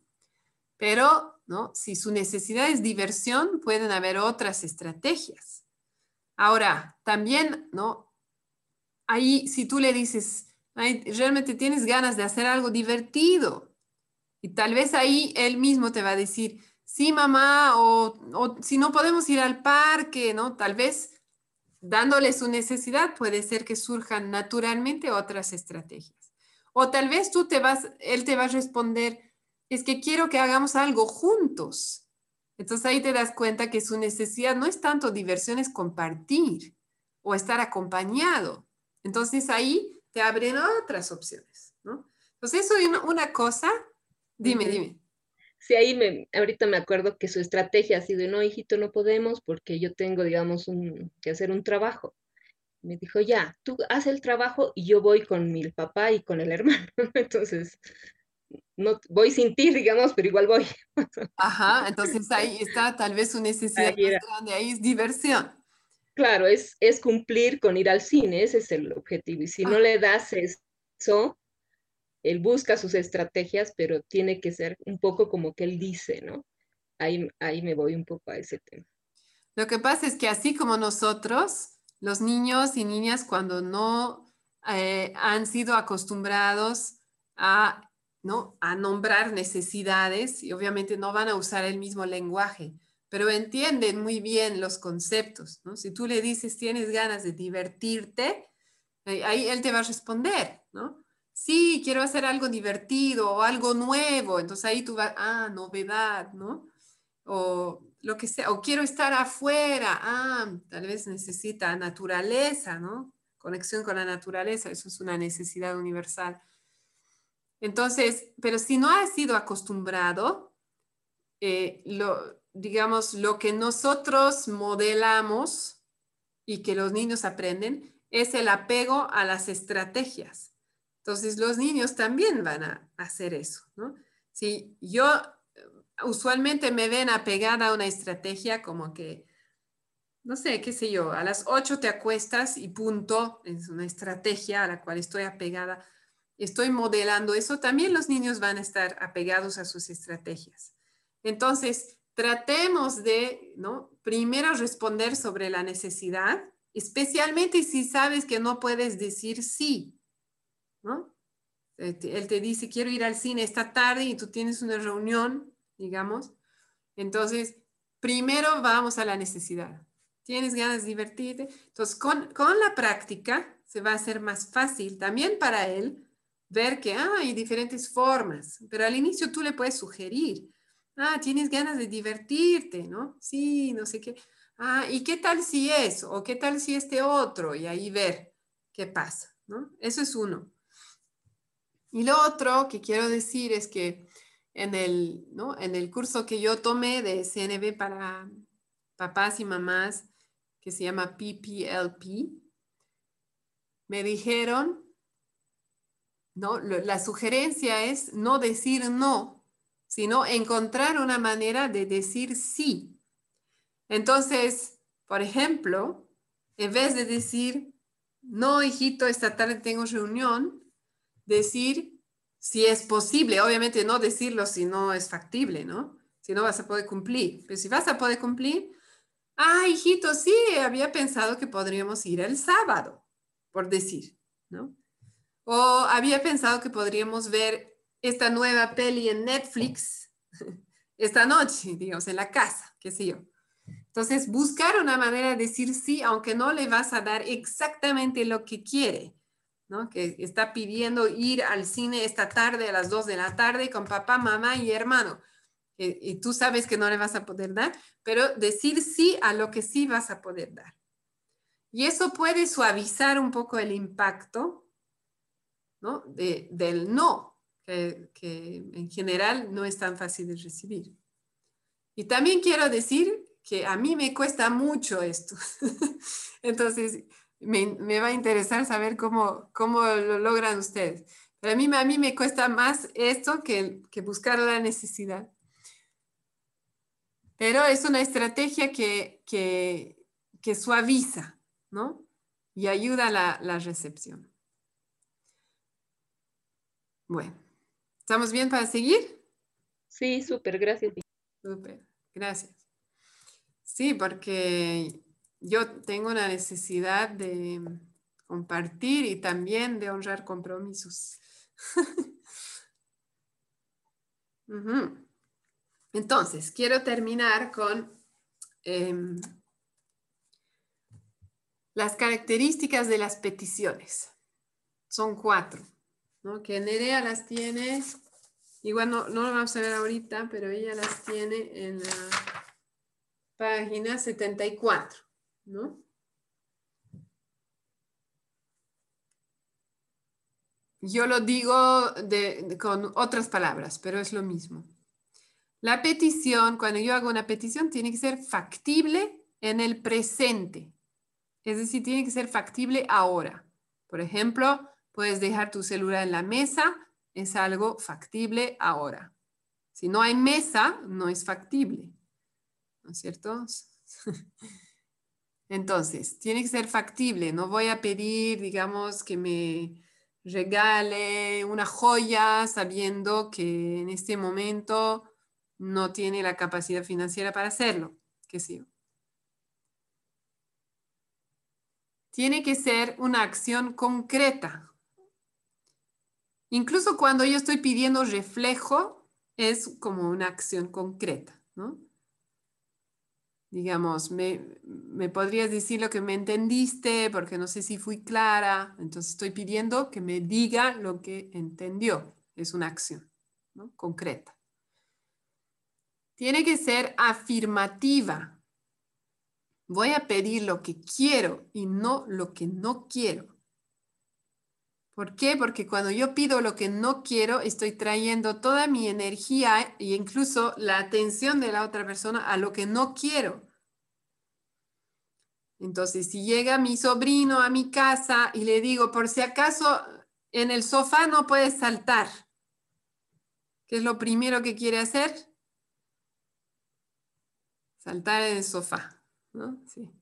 pero Si su necesidad es diversión, pueden haber otras estrategias. Ahora, también, ¿no? Ahí, si tú le dices, realmente tienes ganas de hacer algo divertido, Y tal vez ahí él mismo te va a decir, sí, mamá, o, o si no podemos ir al parque, ¿no? Tal vez dándole su necesidad puede ser que surjan naturalmente otras estrategias. O tal vez tú te vas, él te va a responder, es que quiero que hagamos algo juntos. Entonces ahí te das cuenta que su necesidad no es tanto diversión, es compartir o estar acompañado. Entonces ahí te abren otras opciones, ¿no? Entonces eso es una cosa, dime, dime. Sí, ahí me, ahorita me acuerdo que su estrategia ha sido, no, hijito, no podemos porque yo tengo, digamos, un, que hacer un trabajo. Me dijo, ya, tú haz el trabajo y yo voy con mi papá y con el hermano. *laughs* Entonces, no voy sin ti, *laughs* digamos, pero igual voy. Ajá, entonces ahí está tal vez su necesidad más grande, ahí es diversión. Claro, es, es cumplir con ir al cine, ese es el objetivo. Y si no le das eso, él busca sus estrategias, pero tiene que ser un poco como que él dice, ¿no? Ahí, ahí me voy un poco a ese tema. Lo que pasa es que así como nosotros, los niños y niñas cuando no eh, han sido acostumbrados a, a nombrar necesidades y obviamente no van a usar el mismo lenguaje, pero entienden muy bien los conceptos. Si tú le dices, tienes ganas de divertirte, ahí él te va a responder, ¿no? Sí, quiero hacer algo divertido o algo nuevo. Entonces ahí tú vas, ah, novedad, ¿no? O lo que sea, o quiero estar afuera, ah, tal vez necesita naturaleza, ¿no? Conexión con la naturaleza, eso es una necesidad universal. Entonces, pero si no has sido acostumbrado, eh, digamos, lo que nosotros modelamos y que los niños aprenden es el apego a las estrategias. Entonces, los niños también van a hacer eso, ¿no? Si yo usualmente me ven apegada a una estrategia como que, no sé, qué sé yo, a las 8 te acuestas y punto, es una estrategia a la cual estoy apegada, estoy modelando eso, también los niños van a estar apegados a sus estrategias. Entonces, tratemos de, ¿no? Primero responder sobre la necesidad, especialmente si sabes que no puedes decir sí, ¿no? Él te dice, quiero ir al cine esta tarde y tú tienes una reunión, digamos. Entonces, primero vamos a la necesidad. ¿Tienes ganas de divertirte? Entonces, con, con la práctica se va a hacer más fácil también para él ver que ah, hay diferentes formas, pero al inicio tú le puedes sugerir, Ah, tienes ganas de divertirte, ¿no? Sí, no sé qué. Ah, ¿y qué tal si es? ¿O qué tal si este otro? Y ahí ver qué pasa, ¿no? Eso es uno. Y lo otro que quiero decir es que en el, ¿no? en el curso que yo tomé de CNB para papás y mamás, que se llama PPLP, me dijeron, La sugerencia es no decir no sino encontrar una manera de decir sí. Entonces, por ejemplo, en vez de decir, no, hijito, esta tarde tengo reunión, decir si es posible, obviamente no decirlo si no es factible, ¿no? Si no vas a poder cumplir. Pero si vas a poder cumplir, ah, hijito, sí, había pensado que podríamos ir el sábado, por decir, ¿no? O había pensado que podríamos ver esta nueva peli en Netflix *laughs* esta noche, digamos, en la casa, qué sé yo. Entonces, buscar una manera de decir sí, aunque no le vas a dar exactamente lo que quiere, ¿no? Que está pidiendo ir al cine esta tarde a las 2 de la tarde con papá, mamá y hermano. Y, y tú sabes que no le vas a poder dar, pero decir sí a lo que sí vas a poder dar. Y eso puede suavizar un poco el impacto ¿no? De, del no, que, en general no es tan fácil de recibir. Y también quiero decir que a mí me cuesta mucho esto. *laughs* Entonces, me, va a interesar saber cómo, cómo lo logran ustedes. Pero a mí, a mí me cuesta más esto que, que buscar la necesidad. Pero es una estrategia que, que, que suaviza, ¿no? Y ayuda a la, la recepción. Bueno. ¿Estamos bien para seguir? Sí, súper, gracias. Súper, gracias. Sí, porque yo tengo una necesidad de compartir y también de honrar compromisos. *laughs* Entonces, quiero terminar con em, las características de las peticiones. Son cuatro, ¿no? Que Nerea las tiene, igual no, no lo vamos a ver ahorita, pero ella las tiene en la página 74, ¿no? Yo lo digo con otras palabras, pero es lo mismo. La petición, cuando yo hago una petición, tiene que ser factible en el presente. Es decir, tiene que ser factible ahora. Por ejemplo, puedes dejar tu celular en la mesa, es algo factible ahora. Si no hay mesa, no es factible. ¿No es cierto? *laughs* Entonces, tiene que ser factible. No voy a pedir, digamos, que me regale una joya sabiendo que en este momento no tiene la capacidad financiera para hacerlo. ¿Qué sé yo? Tiene que ser una acción concreta. Incluso cuando yo estoy pidiendo reflejo, es como una acción concreta, ¿no? Digamos, me, me podrías decir lo que me entendiste porque no sé si fui clara, entonces estoy pidiendo que me diga lo que entendió. Es una acción concreta. Tiene que ser afirmativa. Voy a pedir lo que quiero y no lo que no quiero. ¿Por qué? Porque cuando yo pido lo que no quiero, estoy trayendo toda mi energía e incluso la atención de la otra persona a lo que no quiero. Entonces, si llega mi sobrino a mi casa y le digo, por si acaso en el sofá no puedes saltar, ¿qué es lo primero que quiere hacer? Saltar en el sofá, ¿no? Sí.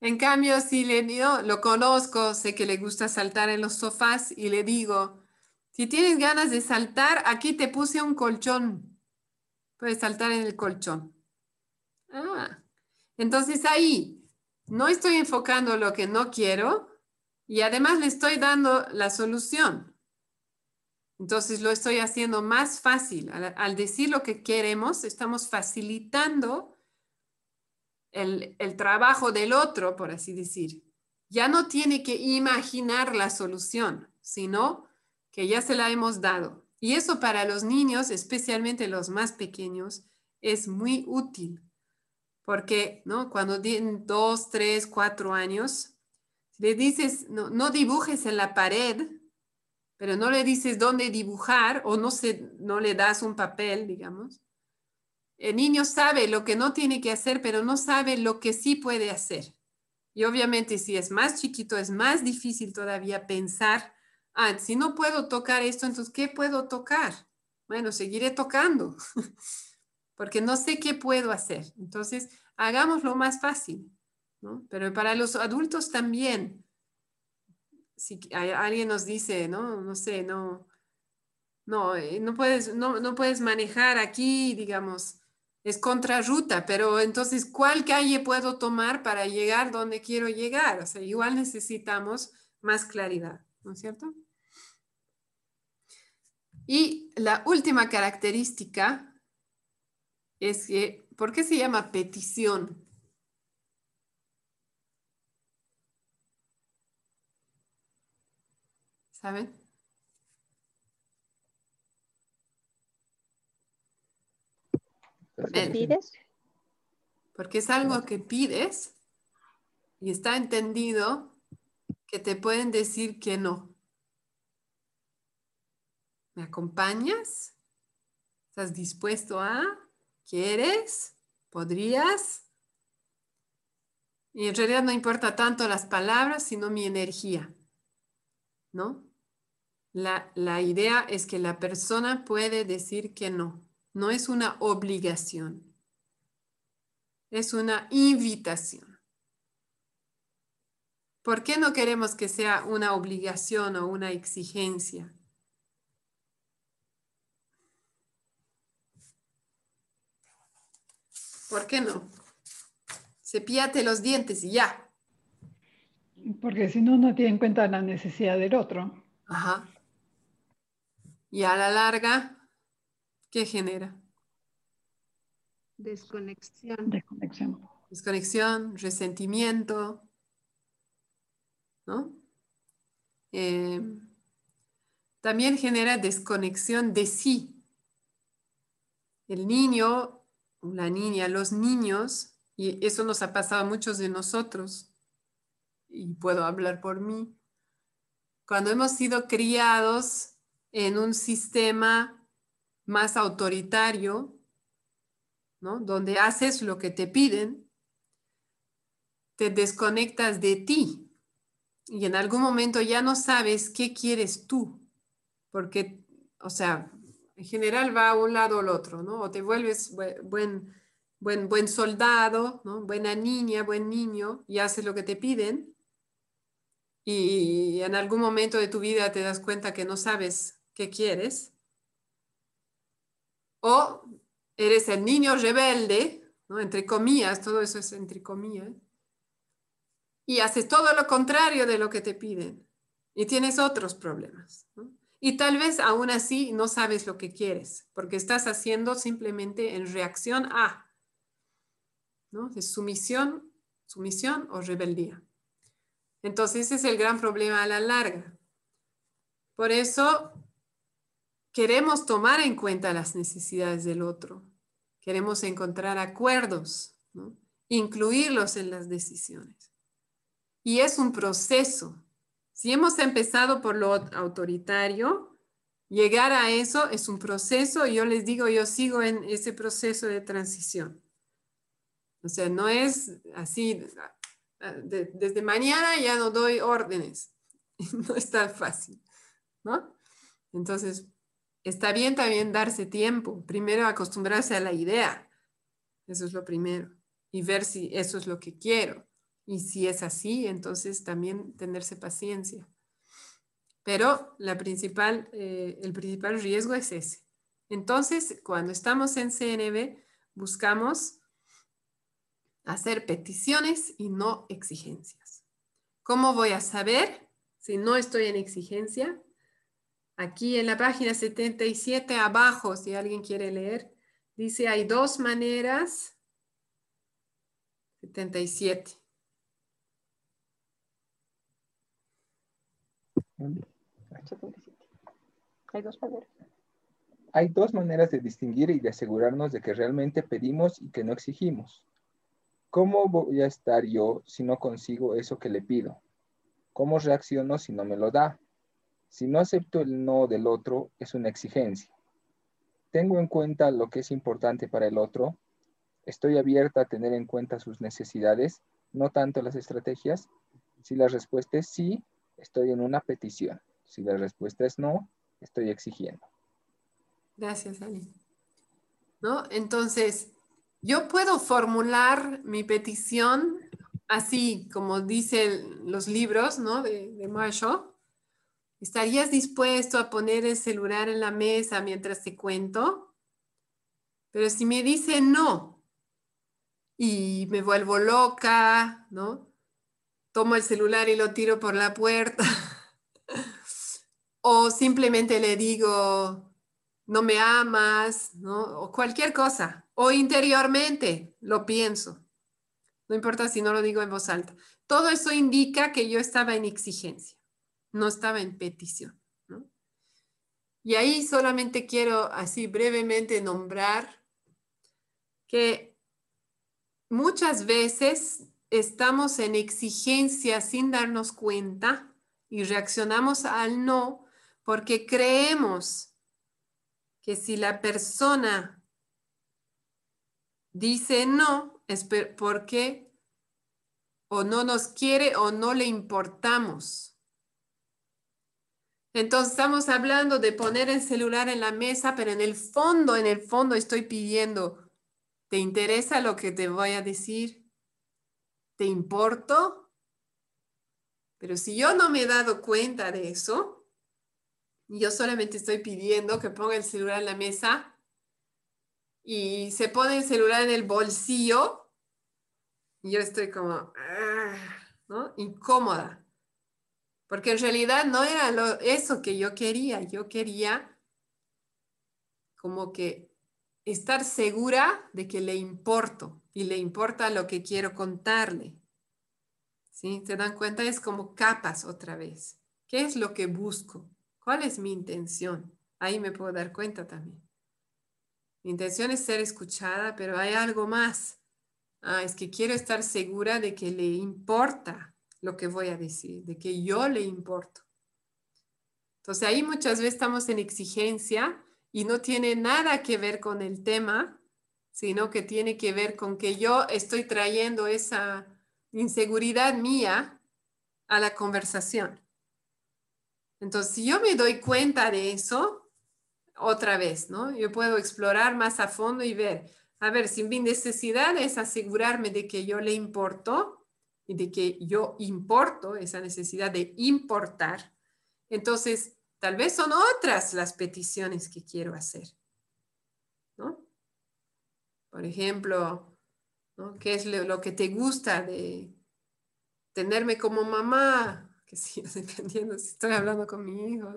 En cambio, si le digo, lo conozco, sé que le gusta saltar en los sofás y le digo, si tienes ganas de saltar, aquí te puse un colchón. Puedes saltar en el colchón. Ah, entonces ahí no estoy enfocando lo que no quiero y además le estoy dando la solución. Entonces lo estoy haciendo más fácil. Al, al decir lo que queremos, estamos facilitando el, el, trabajo del otro, por así decir. Ya no tiene que imaginar la solución, sino que ya se la hemos dado. Y eso para los niños, especialmente los más pequeños, es muy útil. Porque ¿no? cuando tienen dos, tres, cuatro años, le dices, no, no dibujes en la pared, pero no le dices dónde dibujar o no, se, no le das un papel, digamos. El niño sabe lo que no tiene que hacer, pero no sabe lo que sí puede hacer. Y obviamente si es más chiquito, es más difícil todavía pensar, ah, si no puedo tocar esto, entonces, ¿qué puedo tocar? Bueno, seguiré tocando, *laughs* porque no sé qué puedo hacer. Entonces, hagámoslo más fácil. Pero para los adultos también, si alguien nos dice, no, no sé, no, no, no puedes, no, no puedes manejar aquí, digamos, es contrarruta, pero entonces, ¿cuál calle puedo tomar para llegar donde quiero llegar? O sea, igual necesitamos más claridad, ¿no es cierto? Y la última característica es que, ¿por qué se llama petición? ¿Saben? ¿Qué pides? Porque es algo que pides y está entendido que te pueden decir que no. ¿Me acompañas? ¿Estás dispuesto a? ¿Quieres? ¿Podrías? Y en realidad no importa tanto las palabras, sino mi energía. ¿No? La, la idea es que la persona puede decir que no. No es una obligación. Es una invitación. ¿Por qué no queremos que sea una obligación o una exigencia? ¿Por qué no? Cepíate los dientes y ya. Porque si no, no tiene en cuenta la necesidad del otro. Ajá. Y a la larga, ¿qué genera? Desconexión. Desconexión. Desconexión, resentimiento, ¿no? Eh, también genera desconexión de sí. El niño, la niña, los niños, y eso nos ha pasado a muchos de nosotros, y puedo hablar por mí, cuando hemos sido criados en un sistema más autoritario, ¿no? donde haces lo que te piden, te desconectas de ti y en algún momento ya no sabes qué quieres tú, porque, o sea, en general va a un lado o al otro, ¿no? O te vuelves buen, buen, buen soldado, ¿no? buena niña, buen niño y haces lo que te piden, y en algún momento de tu vida te das cuenta que no sabes qué quieres, o eres el niño rebelde, entre comillas, todo eso es entre comillas, y haces todo lo contrario de lo que te piden y tienes otros problemas. Y tal vez aún así no sabes lo que quieres, porque estás haciendo simplemente en reacción a, ¿no? De sumisión, sumisión o rebeldía. Entonces ese es el gran problema a la larga. Por eso queremos tomar en cuenta las necesidades del otro, queremos encontrar acuerdos, incluirlos en las decisiones. Y es un proceso. Si hemos empezado por lo autoritario, llegar a eso es un proceso yo les digo, yo sigo en ese proceso de transición. O sea, no es así, Ah, desde mañana ya no doy órdenes. *laughs* no es tan fácil, ¿no? Entonces, está bien también darse tiempo. Primero acostumbrarse a la idea. Eso es lo primero. Y ver si eso es lo que quiero. Y si es así, entonces también tenerse paciencia. Pero la principal, eh, el principal riesgo es ese. Entonces, cuando estamos en CNB, buscamos hacer peticiones y no exigencias. ¿Cómo voy a saber si no estoy en exigencia? Aquí en la página 77 abajo, si alguien quiere leer, dice hay dos maneras. 77. Hay dos maneras. Hay dos maneras de distinguir y de asegurarnos de que realmente pedimos y que no exigimos. ¿Cómo voy a estar yo si no consigo eso que le pido? ¿Cómo reacciono si no me lo da? Si no acepto el no del otro, es una exigencia. ¿Tengo en cuenta lo que es importante para el otro? ¿Estoy abierta a tener en cuenta sus necesidades, no tanto las estrategias? Si la respuesta es sí, estoy en una petición. Si la respuesta es no, estoy exigiendo. Gracias, Ali. ¿No? Entonces, yo puedo formular mi petición así como dicen los libros ¿no? de, de ¿Estarías dispuesto a poner el celular en la mesa mientras te cuento? Pero si me dice no y me vuelvo loca, ¿no? Tomo el celular y lo tiro por la puerta. *laughs* o simplemente le digo, no me amas, ¿no? O cualquier cosa. O interiormente lo pienso. No importa si no lo digo en voz alta. Todo eso indica que yo estaba en exigencia, no estaba en petición. Y ahí solamente quiero así brevemente nombrar que muchas veces estamos en exigencia sin darnos cuenta y reaccionamos al no porque creemos que si la persona dice no es porque o no nos quiere o no le importamos. Entonces estamos hablando de poner el celular en la mesa, pero en el fondo, en el fondo estoy pidiendo, ¿te interesa lo que te voy a decir? ¿Te importo? Pero si yo no me he dado cuenta de eso, yo solamente estoy pidiendo que ponga el celular en la mesa, y se pone el celular en el bolsillo yo estoy como, ah", ¿no? Incómoda. Porque en realidad no era eso que yo quería. Yo quería como que estar segura de que le importo y le importa lo que quiero contarle. ¿Sí? ¿Se dan cuenta? Es como capas otra vez. ¿Qué es lo que busco? ¿Cuál es mi intención? Ahí me puedo dar cuenta también. Mi intención es ser escuchada, pero hay algo más. Ah, es que quiero estar segura de que le importa lo que voy a decir, de que yo le importo. Entonces ahí muchas veces estamos en exigencia y no tiene nada que ver con el tema, sino que tiene que ver con que yo estoy trayendo esa inseguridad mía a la conversación. Entonces, si yo me doy cuenta de eso, otra vez, ¿no? Yo puedo explorar más a fondo y ver, a ver, si mi necesidad es asegurarme de que yo le importo de que yo importo, esa necesidad de importar, entonces tal vez son otras las peticiones que quiero hacer, ¿no? Por ejemplo. ¿qué es lo, que te gusta de tenerme como mamá? Que *laughs* sigas entendiendo si estoy hablando con mi hijo.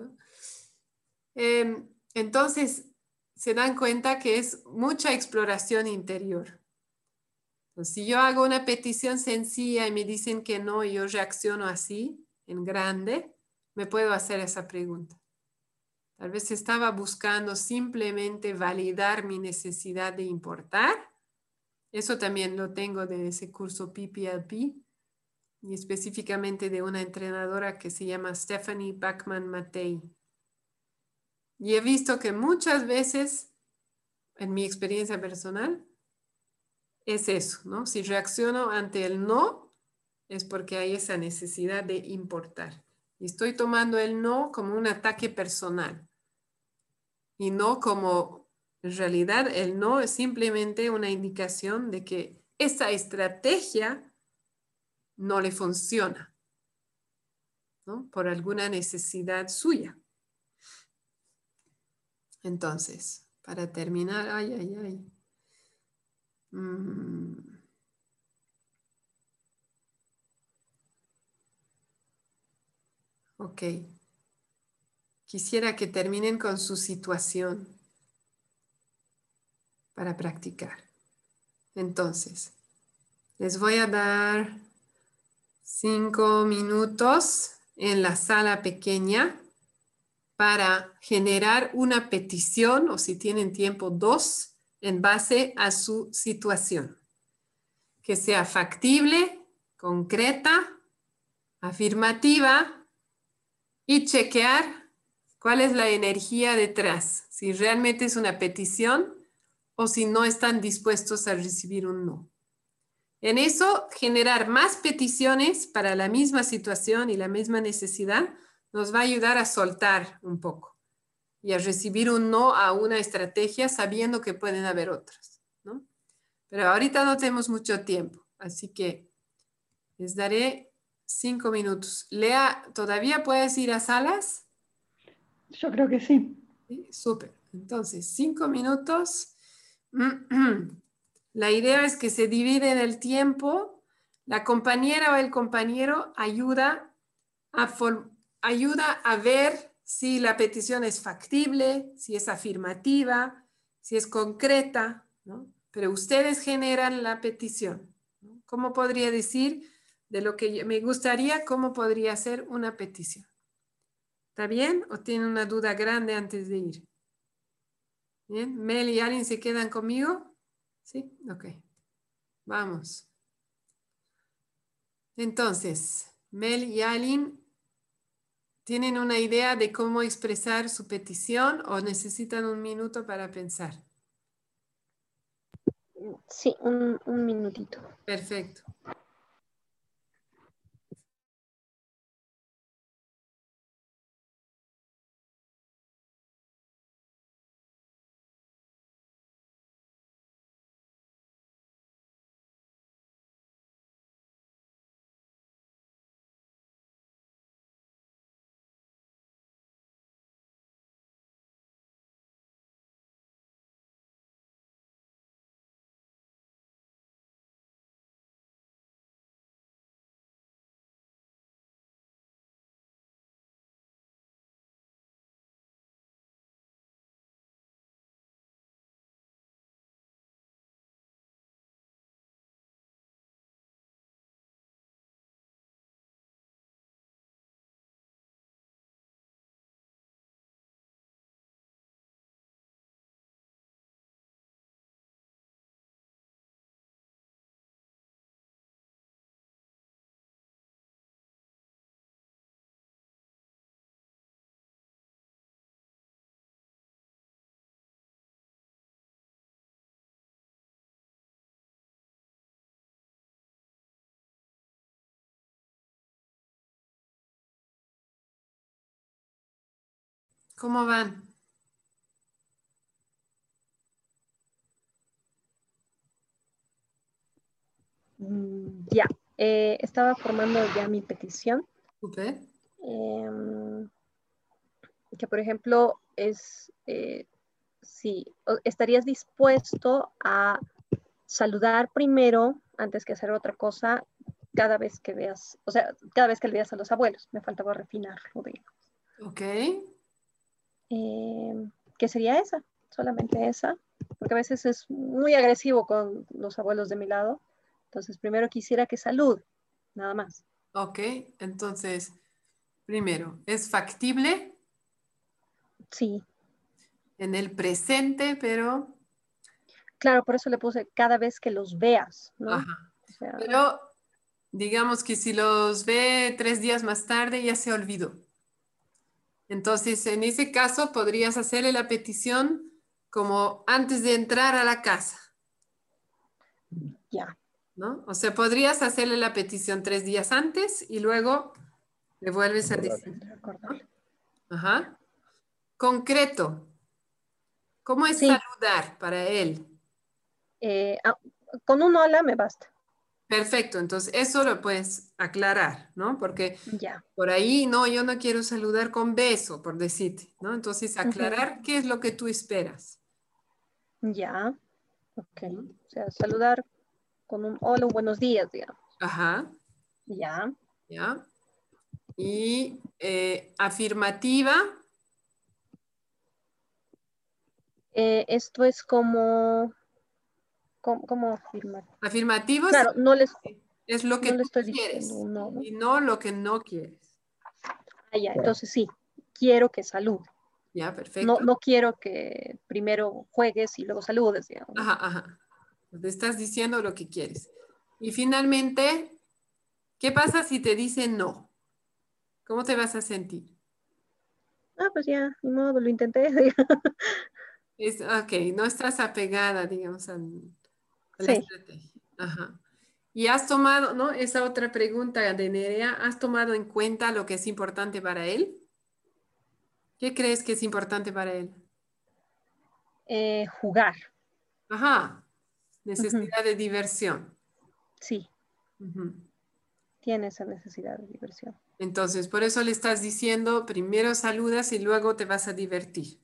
Em, entonces, se dan cuenta que es mucha exploración interior. Si yo hago una petición sencilla y me dicen que no y yo reacciono así, en grande, me puedo hacer esa pregunta. Tal vez estaba buscando simplemente validar mi necesidad de importar. Eso también lo tengo de ese curso PPLP y específicamente de una entrenadora que se llama Stephanie Bachman Matei. Y he visto que muchas veces, en mi experiencia personal, es eso, ¿no? Si reacciono ante el no, es porque hay esa necesidad de importar. Y estoy tomando el no como un ataque personal. Y no como, en realidad, el no es simplemente una indicación de que esa estrategia no le funciona, ¿no? Por alguna necesidad suya. Entonces, para terminar, ay, ay, ay. Mm. Ok. Quisiera que terminen con su situación para practicar. Entonces, les voy a dar cinco minutos en la sala pequeña para generar una petición o si tienen tiempo dos en base a su situación. Que sea factible, concreta, afirmativa y chequear cuál es la energía detrás, si realmente es una petición o si no están dispuestos a recibir un no. En eso, generar más peticiones para la misma situación y la misma necesidad nos va a ayudar a soltar un poco y a recibir un no a una estrategia sabiendo que pueden haber otras, ¿no? Pero ahorita no tenemos mucho tiempo, así que les daré cinco minutos. Lea, ¿todavía puedes ir a salas? Yo creo que sí. ¿Sí? Súper. Entonces, cinco minutos. *clears throat* La idea es que se divide en el tiempo. La compañera o el compañero ayuda a, ayuda a ver si la petición es factible, si es afirmativa, si es concreta, ¿no? Pero ustedes generan la petición. ¿Cómo podría decir de lo que me gustaría, cómo podría ser una petición? ¿Está bien? ¿O tienen una duda grande antes de ir? ¿Bien? ¿Mel y Alin se quedan conmigo? ¿Sí? Ok. Vamos. Entonces, Mel y Alin ¿Tienen una idea de cómo expresar su petición o necesitan un minuto para pensar? Sí, un, un minutito. Perfecto. ¿Cómo van? Mm, Ya, eh, estaba formando ya mi petición. Super. em, que por ejemplo es eh, si o- estarías dispuesto a saludar primero antes que hacer otra cosa cada vez que veas, o sea, cada vez que le veas a los abuelos. Me faltaba refinarlo, digamos. Ok. Em, ¿Qué sería esa? Solamente esa, porque a veces es muy agresivo con los abuelos de mi lado. Entonces, primero quisiera que salude, nada más. Ok. Entonces, primero, ¿es factible Sí, en el presente, pero... claro, por eso le puse cada vez que los veas, ¿no? Ajá. O sea, Pero digamos que si los ve tres días más tarde, ya se olvidó. Entonces, en ese caso, podrías hacerle la petición como antes de entrar a la casa, ya, ¿no? O sea, podrías hacerle la petición tres días antes y luego le vuelves a decir. Ajá. Concreto. ¿Cómo es Sí. saludar para él? Eh, ah, con un hola me basta. Perfecto, entonces eso lo puedes aclarar, ¿no? Porque por ahí, no, yo no quiero saludar con beso, por decirte, ¿no? Entonces aclarar qué es lo que tú esperas. ya. Ok. O sea, saludar con un hola, un buenos días, digamos. Ajá, Ya. ¿ya? Y eh, afirmativa, Eh, esto es como, como, como afirmar. afirmativo es- Claro, no les, es lo que no le tú estoy quieres y no lo que no quieres. Ah, ya, entonces sí, quiero que salude. Ya, perfecto. No, no quiero que primero juegues y luego saludes, digamos. Ajá, ajá. Te estás diciendo lo que quieres. Y finalmente, ¿qué pasa si te dicen no? ¿Cómo te vas a sentir? Ah, pues ya, ni modo, lo intenté. *laughs* Es, ok, no estás apegada, digamos, al- a la Sí. estrategia. Ajá. Y has tomado, ¿no? Esa otra pregunta de Nerea, ¿has tomado en cuenta lo que es importante para él? ¿Qué crees que es importante para él? Eh, jugar, Ajá, necesidad de diversión. sí, tiene esa necesidad de diversión. Entonces, por eso le estás diciendo, primero saludas y luego te vas a divertir.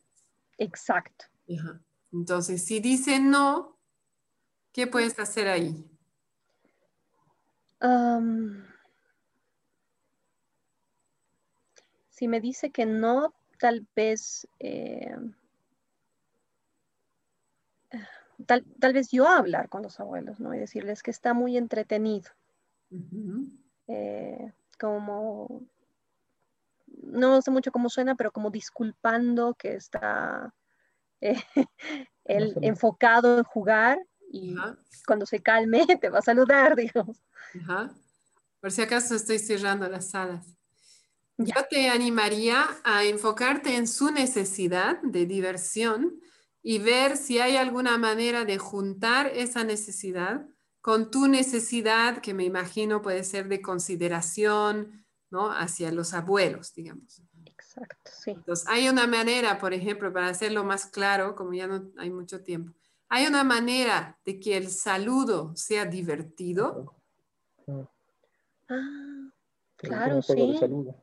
Exacto. Ajá. Entonces, si dice no, ¿qué puedes hacer ahí? Si me dice que no, tal vez, eh, tal, tal vez yo hablar con los abuelos, ¿no? Y decirles que está muy entretenido, eh, como, no sé mucho cómo suena, pero como disculpando que está eh, *laughs* él solo- enfocado en jugar y Ajá, cuando se calme *laughs* te va a saludar, digamos. ajá. Por si acaso estoy cerrando las salas. Ya. Yo te animaría a enfocarte en su necesidad de diversión y ver si hay alguna manera de juntar esa necesidad con tu necesidad, que me imagino puede ser de consideración, ¿no? Hacia los abuelos, digamos. Exacto, sí. Entonces, hay una manera, por ejemplo, para hacerlo más claro, como ya no hay mucho tiempo, hay una manera de que el saludo sea divertido. Ah, Claro, sí. saludo.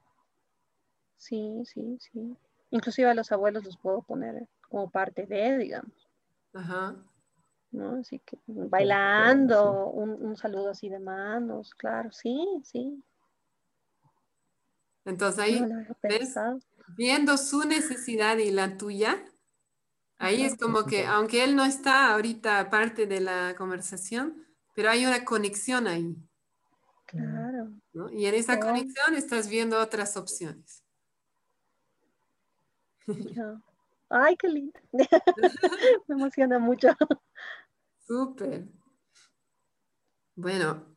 sí, sí, sí. Inclusive a los abuelos los puedo poner como parte de, digamos, Ajá. ¿no? Así que bailando, un, un saludo así de manos, claro, sí, sí. Entonces ahí, viendo su necesidad y la tuya, ahí es como que, aunque él no está ahorita parte de la conversación, pero hay una conexión ahí, Claro. ¿no? Y en esa conexión estás viendo otras opciones. Ay, qué lindo. *laughs* Me emociona mucho. Súper. Bueno,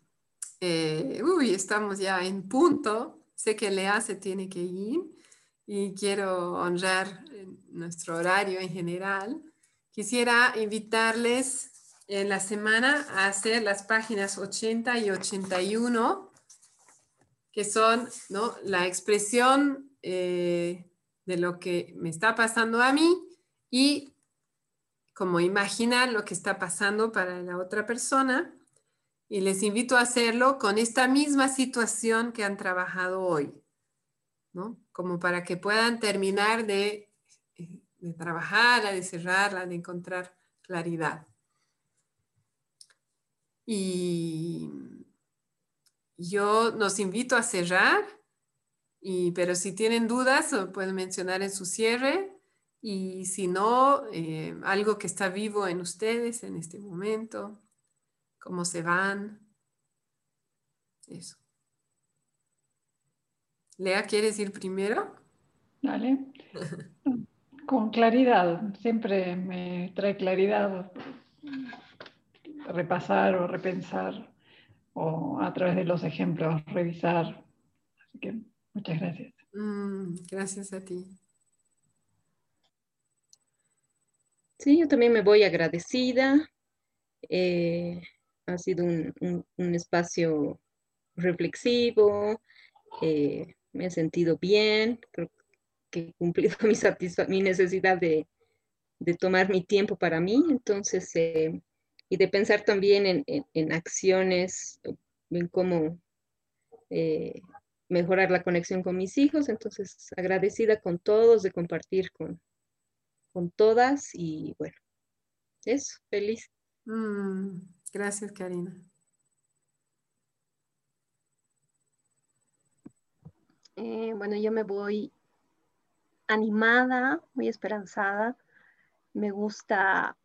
eh, uy, estamos ya en punto. Sé que Lea se tiene que ir y quiero honrar eh, nuestro horario en general. Quisiera invitarles en la semana a hacer las páginas 80 y 81, que son ¿no? la expresión eh, de lo que me está pasando a mí y como imaginar lo que está pasando para la otra persona. Y les invito a hacerlo con esta misma situación que han trabajado hoy, ¿no? Como para que puedan terminar de, eh, trabajarla, de cerrarla, de encontrar claridad. Y yo nos invito a cerrar, y, pero si tienen dudas, pueden mencionar en su cierre. Y si no, eh, algo que está vivo en ustedes en este momento, cómo se van. Eso. Lea, ¿quieres ir primero? Dale. *laughs* Con claridad, siempre me trae claridad repasar o repensar o a través de los ejemplos revisar. Así que muchas gracias. Mm, gracias a ti. Sí, yo también me voy agradecida. Eh, ha sido un, espacio reflexivo. Eh, me he sentido bien. Creo que he cumplido *laughs* mi, necesidad de, tomar mi tiempo para mí. Entonces, eh, y de pensar también en, acciones, en cómo eh, mejorar la conexión con mis hijos. Entonces, agradecida con todos de compartir con, con todas y bueno, eso, feliz. Mm, gracias, Karina. Eh, bueno, yo me voy animada, muy esperanzada. Me gusta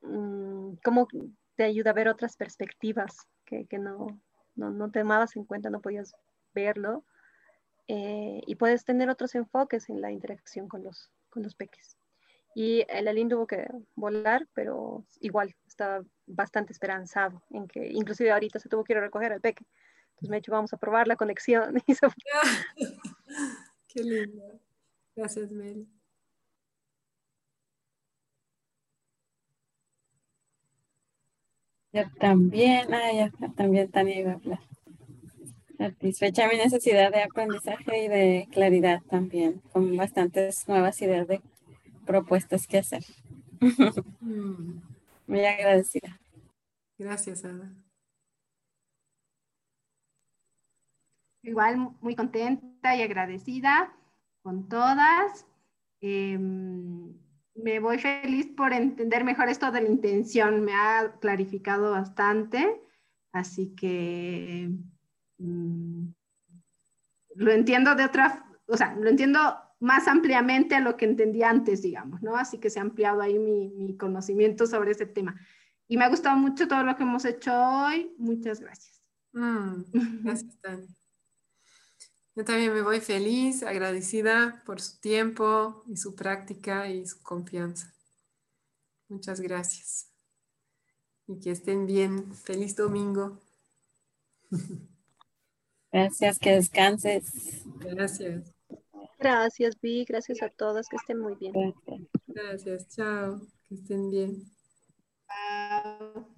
Mm, cómo te ayuda a ver otras perspectivas que, no, no, no, te tomabas en cuenta, no podías verlo. Eh, y puedes tener otros enfoques en la interacción con los, con los peques. Y el Alín tuvo que volar, pero igual estaba bastante esperanzado en que, inclusive ahorita se tuvo que ir a recoger al peque. Entonces me ha dicho, vamos a probar la conexión. *laughs* *laughs* Qué lindo. Gracias, Mel. Yo también, ah, también Tania iba a hablar. Satisfecha mi necesidad de aprendizaje y de claridad también, con bastantes nuevas ideas de propuestas que hacer. *laughs* Mm. Muy agradecida. Gracias, Ada. Igual muy contenta y agradecida con todas. Em, me voy feliz por entender mejor esto de la intención, me ha clarificado bastante, así que mm, lo entiendo de otra, o sea, lo entiendo más ampliamente a lo que entendía antes, digamos, ¿no? Así que se ha ampliado ahí mi, conocimiento sobre ese tema. Y me ha gustado mucho todo lo que hemos hecho hoy. Muchas gracias. Mm, gracias, Tania. Yo también me voy feliz, agradecida por su tiempo y su práctica y su confianza. Muchas gracias. Y que estén bien. Feliz domingo. *laughs* Gracias, que descanses. Gracias. Gracias, Vi. Gracias a todas. Que estén muy bien. Gracias. Chao. Que estén bien. Chao.